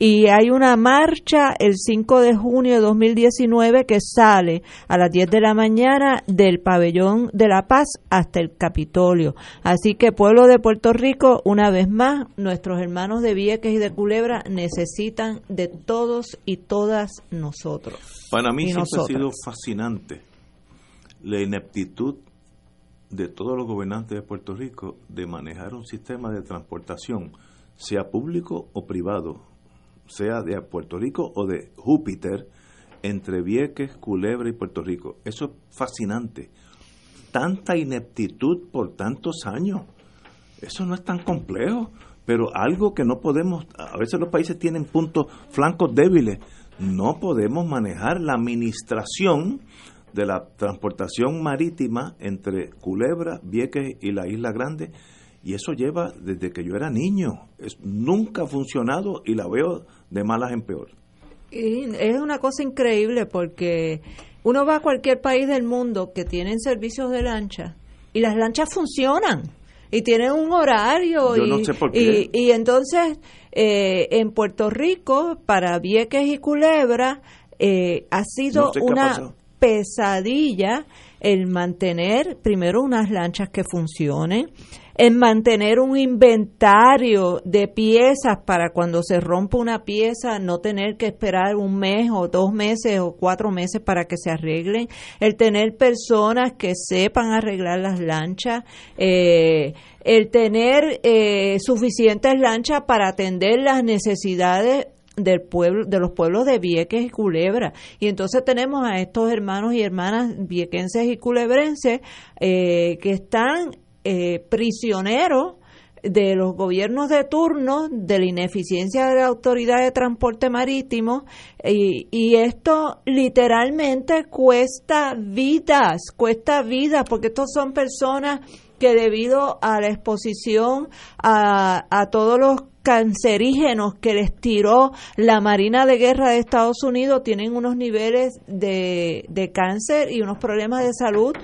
y hay una marcha el 5 de junio de 2019 que sale a las 10 de la mañana del pabellón de la paz hasta el Capitolio. Así que pueblo de Puerto Rico, una vez más, nuestros hermanos de Vieques y de Culebra necesitan de todos y todas nosotros. Para mí siempre ha sido fascinante la ineptitud de todos los gobernantes de Puerto Rico de manejar un sistema de transportación, sea público o privado, sea de Puerto Rico o de Júpiter, entre Vieques, Culebra y Puerto Rico. Eso es fascinante. Tanta ineptitud por tantos años. Eso no es tan complejo, pero algo que no podemos, a veces los países tienen puntos flancos débiles, no podemos manejar la administración de la transportación marítima entre Culebra, Vieques y la Isla Grande y eso lleva desde que yo era niño. Es, nunca ha funcionado y la veo de malas en peor. Y es una cosa increíble porque uno va a cualquier país del mundo que tienen servicios de lancha y las lanchas funcionan y tienen un horario y, y, entonces eh, en Puerto Rico para Vieques y Culebra eh, ha sido una pesadilla en mantener primero unas lanchas que funcionen, en mantener un inventario de piezas para cuando se rompa una pieza no tener que esperar un mes o dos meses o cuatro meses para que se arreglen, el tener personas que sepan arreglar las lanchas, eh, el tener eh, suficientes lanchas para atender las necesidades del pueblo, de los pueblos de Vieques y Culebra. Y entonces tenemos a estos hermanos y hermanas viequenses y culebrenses eh, que están eh, prisioneros de los gobiernos de turno, de la ineficiencia de la autoridad de transporte marítimo y, y, esto literalmente cuesta vidas, cuesta vidas porque estos son personas que debido a la exposición a, a todos los cancerígenos que les tiró la Marina de Guerra de Estados Unidos tienen unos niveles de, de cáncer y unos problemas de salud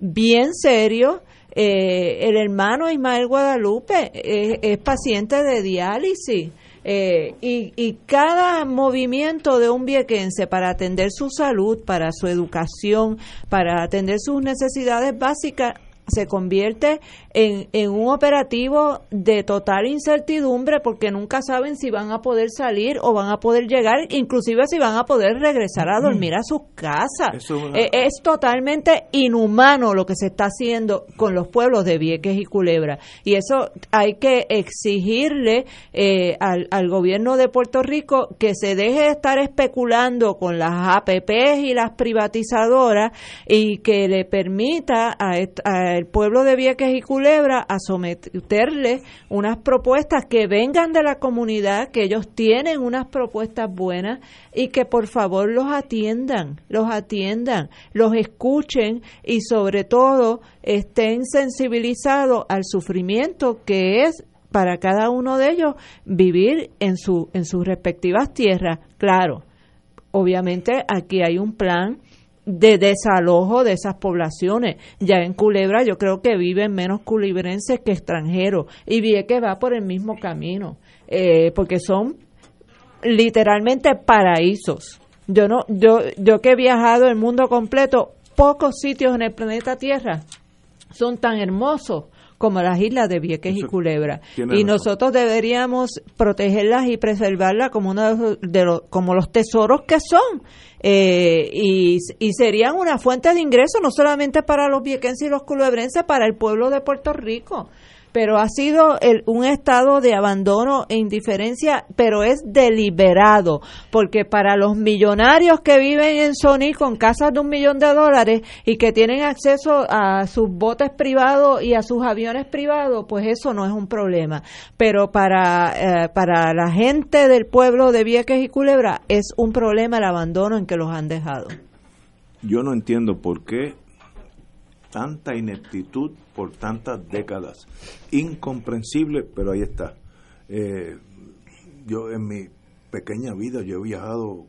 bien serios eh, el hermano Ismael Guadalupe es paciente de diálisis. Eh, y, y, cada movimiento de un viequense para atender su salud, para su educación, para atender sus necesidades básicas, se convierte en, en, un operativo de total incertidumbre porque nunca saben si van a poder salir o van a poder llegar, inclusive si van a poder regresar a dormir a sus casas. Es, eh, es, totalmente inhumano lo que se está haciendo con los pueblos de Vieques y Culebra. Y eso hay que exigirle eh, al, al gobierno de Puerto Rico que se deje de estar especulando con las APPs y las privatizadoras y que le permita a, a el pueblo de Vieques y Culebra a someterle unas propuestas que vengan de la comunidad, que ellos tienen unas propuestas buenas y que por favor los atiendan, los atiendan, los escuchen y sobre todo estén sensibilizados al sufrimiento que es para cada uno de ellos vivir en su en sus respectivas tierras. Claro, obviamente aquí hay un plan de desalojo de esas poblaciones. Ya en Culebra yo creo que viven menos culebrenses que extranjeros y que va por el mismo camino, eh, porque son literalmente paraísos. Yo no, yo, yo que he viajado el mundo completo, pocos sitios en el planeta Tierra son tan hermosos como las islas de Vieques y Culebra. Y nosotros deberíamos protegerlas y preservarlas como uno de los, como los tesoros que son. Eh, y, y, serían una fuente de ingreso no solamente para los viequenses y los culebrenses, para el pueblo de Puerto Rico pero ha sido el, un estado de abandono e indiferencia, pero es deliberado, porque para los millonarios que viven en Sony con casas de un millón de dólares y que tienen acceso a sus botes privados y a sus aviones privados, pues eso no es un problema. Pero para, eh, para la gente del pueblo de Vieques y Culebra es un problema el abandono en que los han dejado. Yo no entiendo por qué tanta ineptitud por tantas décadas. Incomprensible, pero ahí está. Eh, yo en mi pequeña vida yo he viajado,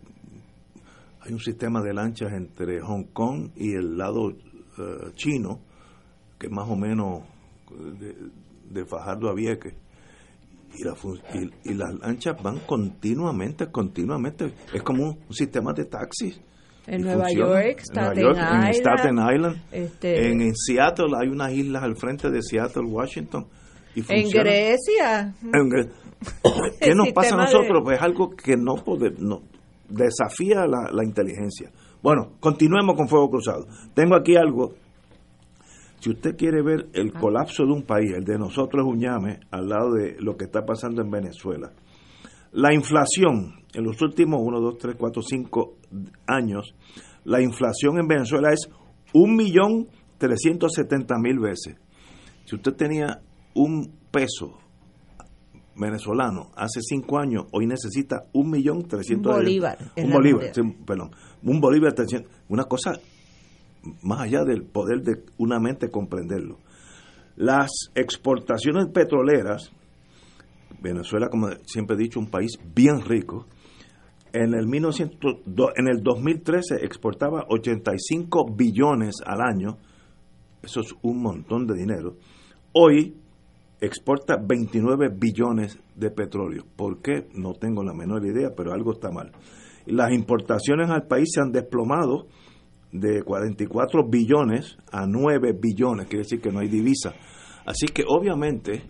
hay un sistema de lanchas entre Hong Kong y el lado eh, chino, que más o menos de, de Fajardo a Vieques. Y, la, y, las lanchas van continuamente, continuamente. Es como un, un sistema de taxis en Nueva York, Staten, Island, en Staten Island. Este, en, Seattle hay unas islas al frente de Seattle, Washington. Y en Grecia. <coughs> ¿Qué nos pasa a nosotros? Pues es algo que no, no desafía la, la inteligencia. Bueno, continuemos con Fuego Cruzado. Tengo aquí algo. Si usted quiere ver el colapso de un país, el de nosotros es un llame al lado de lo que está pasando en Venezuela. La inflación en los últimos 1, 2, 3, 4, 5 años, la inflación en Venezuela es 1.370.000 veces. Si usted tenía un peso venezolano hace 5 años, hoy necesita 1.300.000. Un bolívar. Un bolívar, perdón. Un bolívar, una cosa más allá del poder de una mente comprenderlo. Las exportaciones petroleras, Venezuela, como siempre he dicho, un país bien rico, en el, 1900, en el 2013 exportaba 85 billones al año, eso es un montón de dinero. Hoy exporta 29 billones de petróleo. ¿Por qué? No tengo la menor idea, pero algo está mal. Las importaciones al país se han desplomado de 44 billones a 9 billones, quiere decir que no hay divisa. Así que obviamente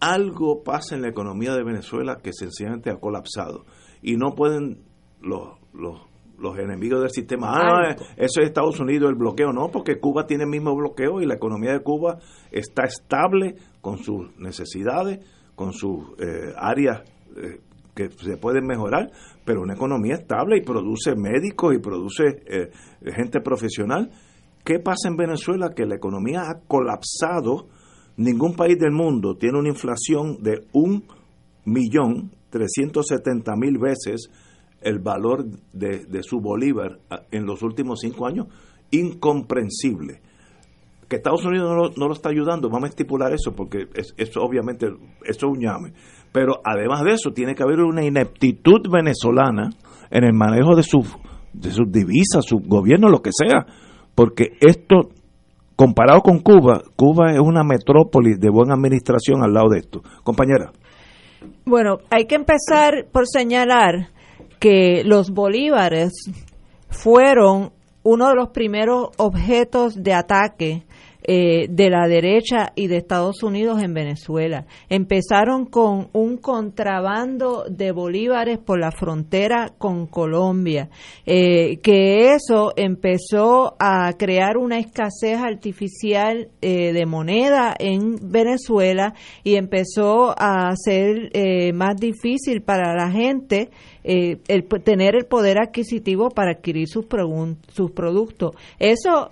algo pasa en la economía de Venezuela que sencillamente ha colapsado y no pueden los, los, los enemigos del sistema, ah, eso es Estados Unidos el bloqueo, no, porque Cuba tiene el mismo bloqueo y la economía de Cuba está estable con sus necesidades, con sus eh, áreas eh, que se pueden mejorar, pero una economía estable y produce médicos y produce eh, gente profesional. ¿Qué pasa en Venezuela? Que la economía ha colapsado. Ningún país del mundo tiene una inflación de un millón trescientos setenta mil veces el valor de, de, su bolívar ah, en los últimos cinco años. Incomprensible. Que Estados Unidos no lo, no lo está ayudando, vamos a estipular eso, porque es, eso obviamente eso es un llame. Pero además de eso, tiene que haber una ineptitud venezolana en el manejo de sus de sus divisas, su gobierno, lo que sea, porque esto, comparado con Cuba, Cuba es una metrópolis de buena administración al lado de esto. Compañera. Bueno, hay que empezar por señalar que los bolívares fueron uno de los primeros objetos de ataque eh, de la derecha y de Estados Unidos en Venezuela. Empezaron con un contrabando de bolívares por la frontera con Colombia, eh, que eso empezó a crear una escasez artificial eh, de moneda en Venezuela y empezó a ser más difícil para la gente el, tener el poder adquisitivo para adquirir sus, sus productos. Eso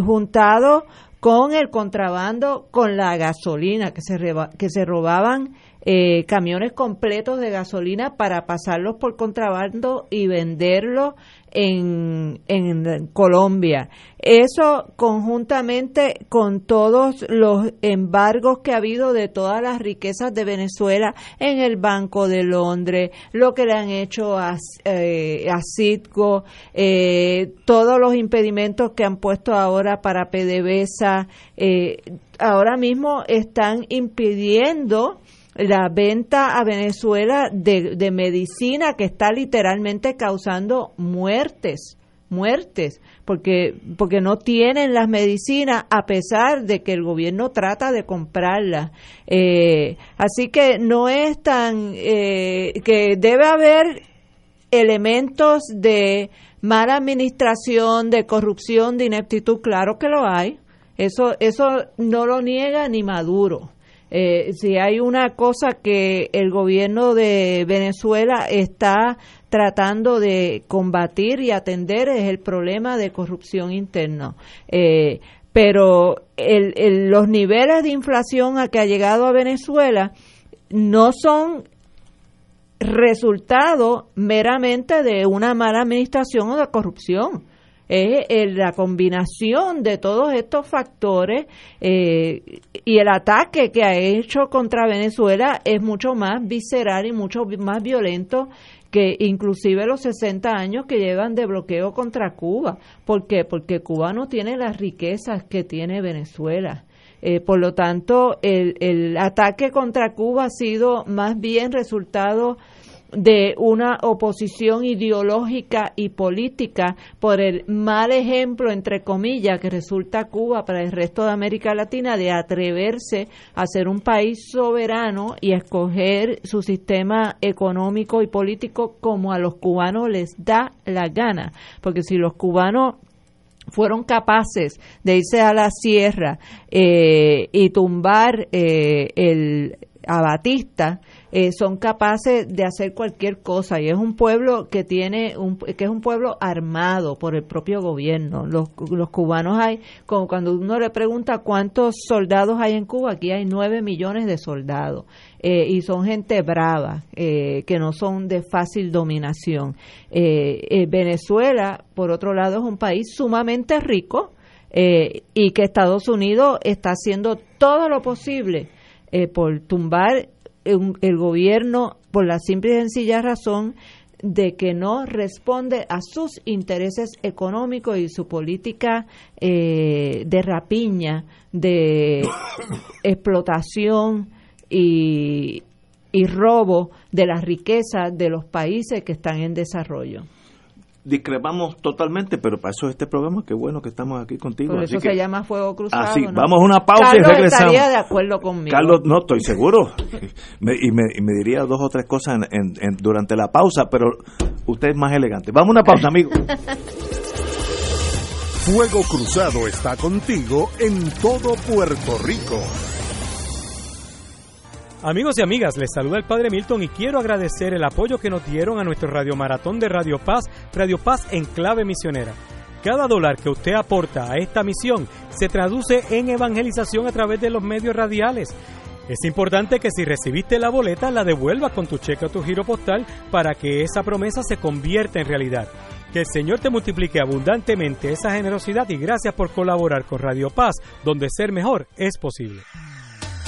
juntado con el contrabando, con la gasolina, que se, que se robaban eh, camiones completos de gasolina para pasarlos por contrabando y venderlos en, en Colombia. Eso conjuntamente con todos los embargos que ha habido de todas las riquezas de Venezuela en el Banco de Londres, lo que le han hecho a, eh, a Citgo, eh, todos los impedimentos que han puesto ahora para PDVSA, eh, ahora mismo están impidiendo la venta a Venezuela de, de medicina que está literalmente causando muertes muertes porque porque no tienen las medicinas a pesar de que el gobierno trata de comprarlas. Eh, así que no es tan eh, que debe haber elementos de mala administración de corrupción de ineptitud claro que lo hay. Eso eso no lo niega ni Maduro eh, si hay una cosa que el gobierno de Venezuela está tratando de combatir y atender es el problema de corrupción interna. Eh, pero los niveles de inflación a que ha llegado a Venezuela no son resultado meramente de una mala administración o de corrupción es la combinación de todos estos factores eh, y el ataque que ha hecho contra Venezuela es mucho más visceral y mucho más violento que inclusive los 60 años que llevan de bloqueo contra Cuba. ¿Por qué? Porque Cuba no tiene las riquezas que tiene Venezuela. Eh, por lo tanto, el, el ataque contra Cuba ha sido más bien resultado de una oposición ideológica y política por el mal ejemplo, entre comillas, que resulta Cuba para el resto de América Latina de atreverse a ser un país soberano y escoger su sistema económico y político como a los cubanos les da la gana. Porque si los cubanos fueron capaces de irse a la sierra eh, y tumbar eh, el a Batista, eh, son capaces de hacer cualquier cosa. Y es un pueblo que tiene un, que es un pueblo armado por el propio gobierno. Los, los cubanos hay como cuando uno le pregunta cuántos soldados hay en Cuba aquí hay nueve millones de soldados. Eh, y son gente brava eh, que no son de fácil dominación. Venezuela por otro lado es un país sumamente rico y que Estados Unidos está haciendo todo lo posible por tumbar el gobierno por la simple y sencilla razón de que no responde a sus intereses económicos y su política eh, de rapiña, de <coughs> explotación y, y robo de las riquezas de los países que están en desarrollo. Discrepamos totalmente, pero para eso es este programa, qué bueno que estamos aquí contigo. Por así eso que- se llama Fuego Cruzado. Así, ¿no? vamos a una pausa Carlos y regresamos. estaría de acuerdo conmigo. Carlos, no estoy seguro. <laughs> Me- y, me, y me diría dos o tres cosas en- en- en- durante la pausa, pero usted es más elegante. Vamos a una pausa, amigo. <laughs> Fuego Cruzado está contigo en todo Puerto Rico. Amigos y amigas, les saluda el Padre Milton y quiero agradecer el apoyo que nos dieron a nuestro radiomaratón de Radio Paz, Radio Paz en clave misionera. Cada dólar que usted aporta a esta misión se traduce en evangelización a través de los medios radiales. Es importante que si recibiste la boleta la devuelvas con tu cheque o tu giro postal para que esa promesa se convierta en realidad. Que el Señor te multiplique abundantemente esa generosidad y gracias por colaborar con Radio Paz, donde ser mejor es posible.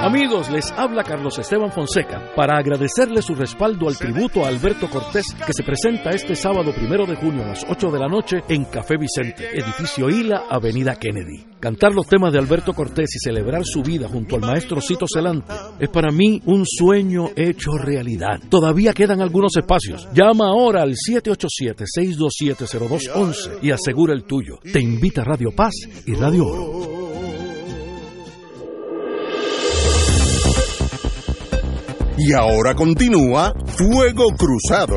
Amigos, les habla Carlos Esteban Fonseca para agradecerle su respaldo al tributo a Alberto Cortés que se presenta este sábado primero de junio a las 8 de la noche en Café Vicente, edificio Hila, Avenida Kennedy. Cantar los temas de Alberto Cortés y celebrar su vida junto al maestro Cito Celante es para mí un sueño hecho realidad. Todavía quedan algunos espacios. Llama ahora al 787-627-0211 y asegura el tuyo. Te invita Radio Paz y Radio Oro. Y ahora continúa Fuego Cruzado.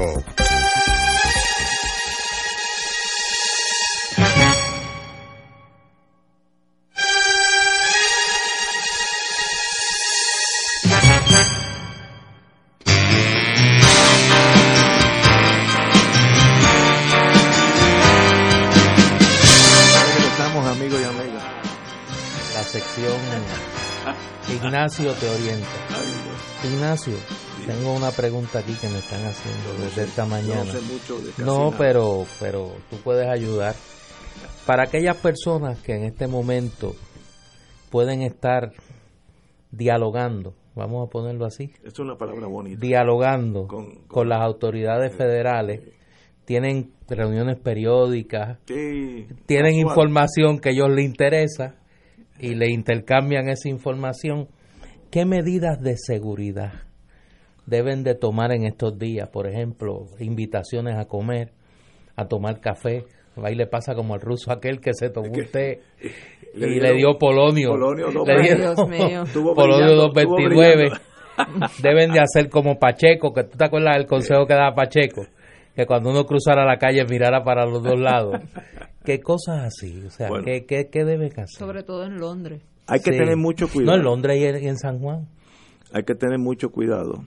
Regresamos, amigos y amigas. La sección Ignacio te orienta. Ignacio, tengo una pregunta aquí que me están haciendo no desde sé- esta no mañana. sé mucho de casi No, pero, pero tú puedes ayudar. Para aquellas personas que en este momento pueden estar dialogando, vamos a ponerlo así, Es una palabra bonita. dialogando con, las autoridades federales, tienen reuniones periódicas, Sí, tienen casual. información que a ellos les interesa y le intercambian esa información. ¿Qué medidas de seguridad deben de tomar en estos días? Por ejemplo, invitaciones a comer, a tomar café. Ahí le pasa como al ruso aquel que se tomó un té <laughs> le y dieron le dio polonio. polonio Le dieron Dios mío. <laughs> Polonio brillando, 229. estuvo <laughs> Deben de hacer como Pacheco, que tú te acuerdas del consejo que daba Pacheco, que cuando uno cruzara la calle mirara para los dos lados. ¿Qué cosas así? O sea, Bueno. ¿qué, qué, qué deben hacer? Sobre todo en Londres. Hay que Sí. tener mucho No, cuidado. en Londres y en, San Juan. Hay que tener mucho cuidado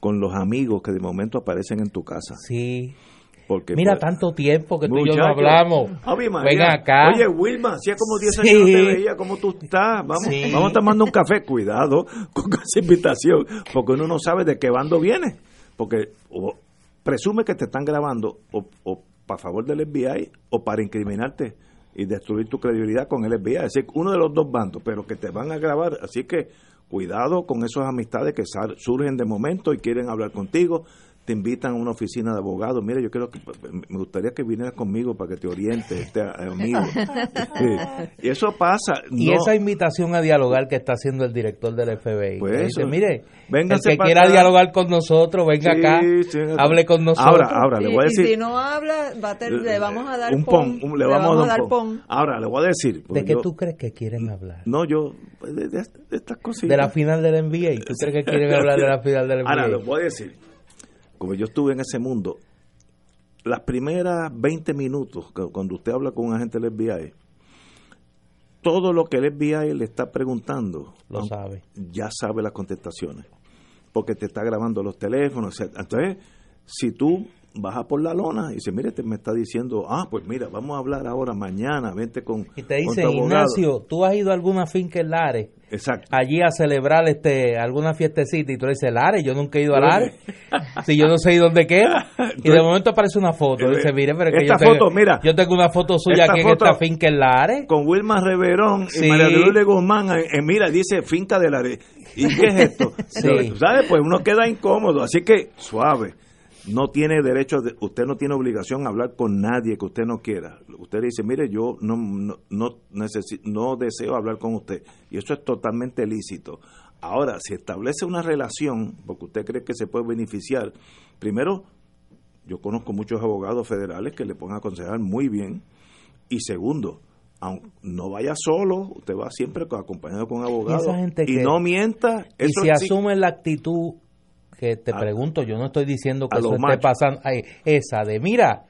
con los amigos que de momento aparecen en tu casa. Sí. Porque Mira, pues, tanto tiempo que tú y yo no hablamos. Venga acá. Oye, Wilma, hacía como 10 Sí. años no te veía, ¿cómo tú estás? Vamos, Sí. vamos tomando un café. Cuidado con <laughs> esa invitación, porque uno no sabe de qué bando viene. Porque o presume que te están grabando o, para favor del FBI o para incriminarte y destruir tu credibilidad con el FBI. Es decir, uno de los dos bandos, pero que te van a grabar. Así que cuidado con esas amistades que surgen de momento y quieren hablar contigo. Te invitan a una oficina de abogados. Mira, yo quiero que me gustaría que vinieras conmigo para que te oriente, este amigo. y eso pasa. Y no- esa invitación a dialogar que está haciendo el director del FBI. Pues dice, eso. mire, Véngase el que para quiera acá. dialogar con nosotros, venga Sí, acá, sí, hable con nosotros. Ahora, ahora, le Y- voy a y decir. si no habla, va a ter- le vamos a dar un pon. pon, un- le vamos, a dar un pon. pon. Ahora, le voy a decir. ¿De porque qué yo- tú crees que quieren hablar? No, yo. pues, De, de- de estas cositas. De la final del NBA. ¿Tú crees que quieren hablar de la final del NBA? Ahora, les voy a decir. Como yo estuve en ese mundo, las primeras 20 minutos, cuando usted habla con un agente del FBI, todo lo que el FBI le está preguntando, Lo aunque sabe. ya sabe las contestaciones. porque te está grabando los teléfonos. etc. Entonces, si tú bajas por la lona y dices, mire, te me está diciendo, ah, pues mira, vamos a hablar ahora, mañana, vente con, Y te abogado". Ignacio, ¿tú has ido a alguna finca en Lares? Exacto. Allí a celebrar este alguna fiestecita y tú le dices, Lares, yo nunca he ido a Lares. si yo no sé dónde queda. <laughs> Y de momento aparece una foto. Dice, mire, pero que yo Esta tengo, foto, mira. yo tengo una foto suya aquí en foto- esta finca en Lares. Con Wilma Reverón Sí. y María Lourdes Guzmán, eh, eh, mira, dice finca de la... ¿Y qué es esto? <laughs> Sí. ¿Sabes? Pues uno queda incómodo. Así que, suave. No tiene derecho, de- usted no tiene obligación a hablar con nadie que usted no quiera. Usted dice, mire, yo no, no, no, necesi- no deseo hablar con usted. Y eso es totalmente lícito. Ahora, si establece una relación, porque usted cree que se puede beneficiar, primero, yo conozco muchos abogados federales que le pueden aconsejar muy bien. Y segundo, no vaya solo, usted va siempre co- acompañado con un abogado. esa gente y que- no mienta. Y Eso si sí- asume la actitud que te A- pregunto, yo no estoy diciendo que eso esté machos. pasando, ay, esa de, mira,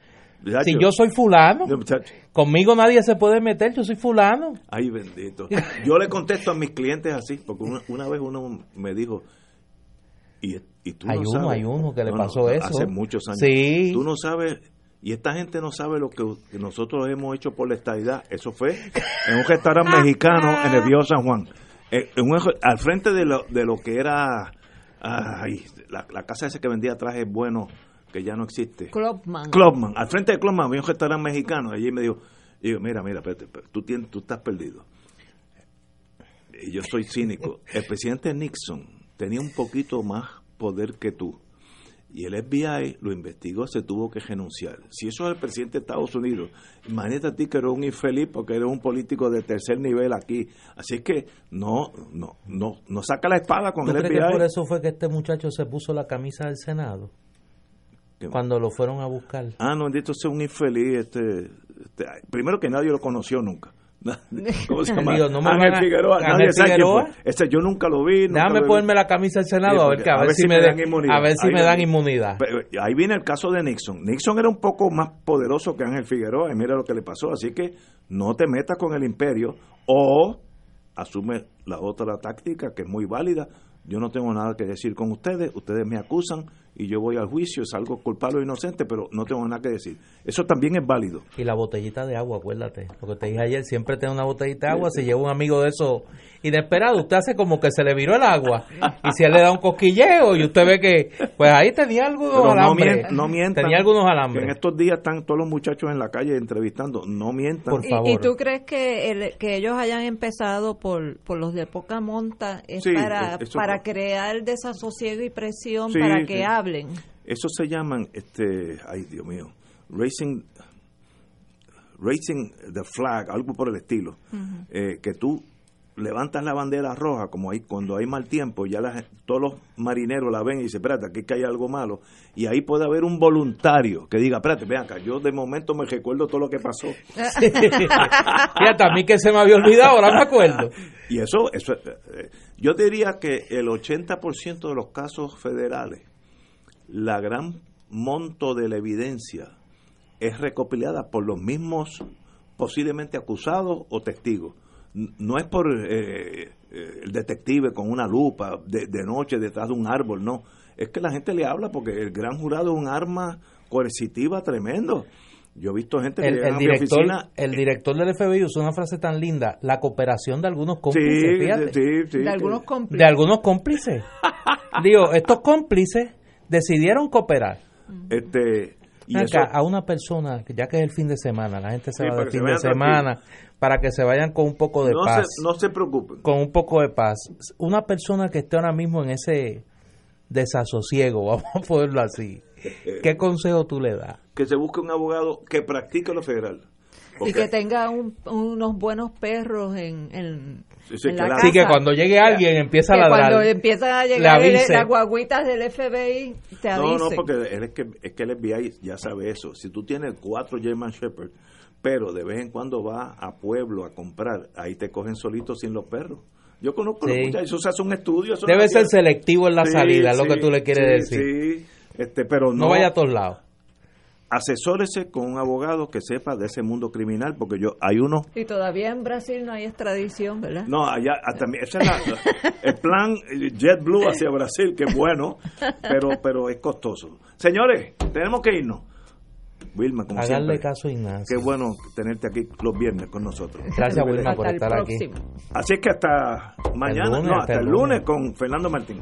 Muchacho. si yo soy fulano, muchacho. conmigo nadie se puede meter, yo soy fulano. Ay, bendito. <laughs> Yo le contesto a mis clientes así, porque una, una vez uno me dijo, y, y tú Hay no uno, sabes. hay uno que le No, no, pasó eso. Hace muchos años. Sí. Tú no sabes, y esta gente no sabe lo que, que nosotros hemos hecho por la estadidad. Eso fue en un restaurante <laughs> mexicano en el Viejo San Juan. Eh, en un- al frente de lo, de lo que era ay, la, la casa esa que vendía trajes buenos, que ya no existe. Clubman. Clubman, al frente de Clubman había un restaurante mexicano. Allí me dijo, digo, mira, mira, espérate, espérate, tú, tienes, tú estás perdido. Y yo soy cínico. El presidente Nixon tenía un poquito más poder que tú. Y el FBI lo investigó, se tuvo que renunciar. Si eso es el presidente de Estados Unidos, imagínate a ti que eres un infeliz porque eres un político de tercer nivel aquí. Así que no, no, no, no saca la espada con ¿Tú el crees que FBI. por eso fue que este muchacho se puso la camisa del Senado? ¿Qué? Cuando lo fueron a buscar. Ah, no, bendito sea un infeliz. Este, este, primero que nadie lo conoció nunca. <laughs> ¿Cómo se llama? Digo, no me Ángel a- Figueroa. Ángel Figueroa. Ese yo nunca lo vi. nunca Déjame lo vi. ponerme la camisa del Senado Sí, a ver, que, a ver si me, dan inmunidad. a ver si Ahí me dan inmunidad. Ahí viene el caso de Nixon. Nixon era un poco más poderoso que Ángel Figueroa y mira lo que le pasó. Así que no te metas con el imperio o asume la otra táctica que es muy válida. Yo no tengo nada que decir con ustedes, ustedes me acusan y yo voy al juicio, salgo culpable o inocente, pero no tengo nada que decir. Eso también es válido. Y la botellita de agua, acuérdate. Lo que te dije ayer, siempre tengo una botellita de agua. Si lleva un amigo de eso inesperado, usted hace como que se le viró el agua. Y si él le da un cosquilleo y usted ve que, pues ahí tenía algunos Pero no, alambres. no mientan. Tenía algunos Que En alambres. estos días están todos los muchachos en la calle entrevistando. No mientan. Por ¿Y- favor. ¿Y, tú crees que, el- que ellos hayan empezado por, por los de poca monta es Sí, para, para crear desasosiego y presión Sí, para sí. que hablen? Eso se llaman, este, ay Dios mío, racing, racing the flag, algo por el estilo. Eh, que tú levantas la bandera roja, como hay, cuando hay mal tiempo, ya la gen- todos los marineros la ven y dicen, espérate, aquí que hay algo malo. Y ahí puede haber un voluntario que diga, espérate, ven acá, yo de momento me recuerdo todo lo que pasó. <laughs> Fíjate, a mí que se me había olvidado, ahora me acuerdo. Y eso, eso eh, yo diría que el 80% de los casos federales, la gran monto de la evidencia es recopilada por los mismos posiblemente acusados o testigos. No es por eh, eh, el detective con una lupa de, de noche detrás de un árbol, no. Es que la gente le habla porque el gran jurado es un arma coercitiva tremendo. Yo he visto gente que El, llega el a mi director, oficina el director del FBI usó una frase tan linda, la cooperación de algunos cómplices, Sí, fíjate. sí, sí, de sí. algunos cómplices. de algunos cómplices. <laughs> Digo, estos cómplices decidieron cooperar. Este, y eso- a una persona, que ya que es el fin de semana, la gente se Sí, va para de que se fin de semana, para que se vayan con un poco de no, paz. se, no se preocupen. Con un poco de paz. Una persona que esté ahora mismo en ese desasosiego, <laughs> vamos a ponerlo así, <laughs> ¿qué consejo tú le das? Que se busque un abogado que practique lo federal. Y que tenga un- unos buenos perros en, en, Sí, Así que cuando llegue alguien empieza a que ladrar. cuando empiezan a Le llegar el- avise. las guaguitas del FBI, te no, avisen. no, porque él es, que, es que el FBI ya sabe eso. Si tú tienes cuatro German Shepherd, pero de vez en cuando va a pueblo a comprar, ahí te cogen solitos sin los perros. Yo conozco Sí. los muchachos, eso se hace un estudio. eso Debe no ser selectivo en la Sí, salida, es lo que tú le quieres sí, decir. Sí, este, pero no, no vaya a todos lados. Asesórese con un abogado que sepa de ese mundo criminal, porque yo hay uno... Y todavía en Brasil no hay extradición, ¿verdad? No, allá también ese es el plan JetBlue hacia Brasil, que es bueno, pero, pero es costoso. Señores, tenemos que irnos. Wilma, como Hagarle caso Ignacio. Qué bueno tenerte aquí los viernes con nosotros. Gracias, Wilma, por estar aquí. Así es que hasta mañana, no, hasta, el lunes con Fernando Martín.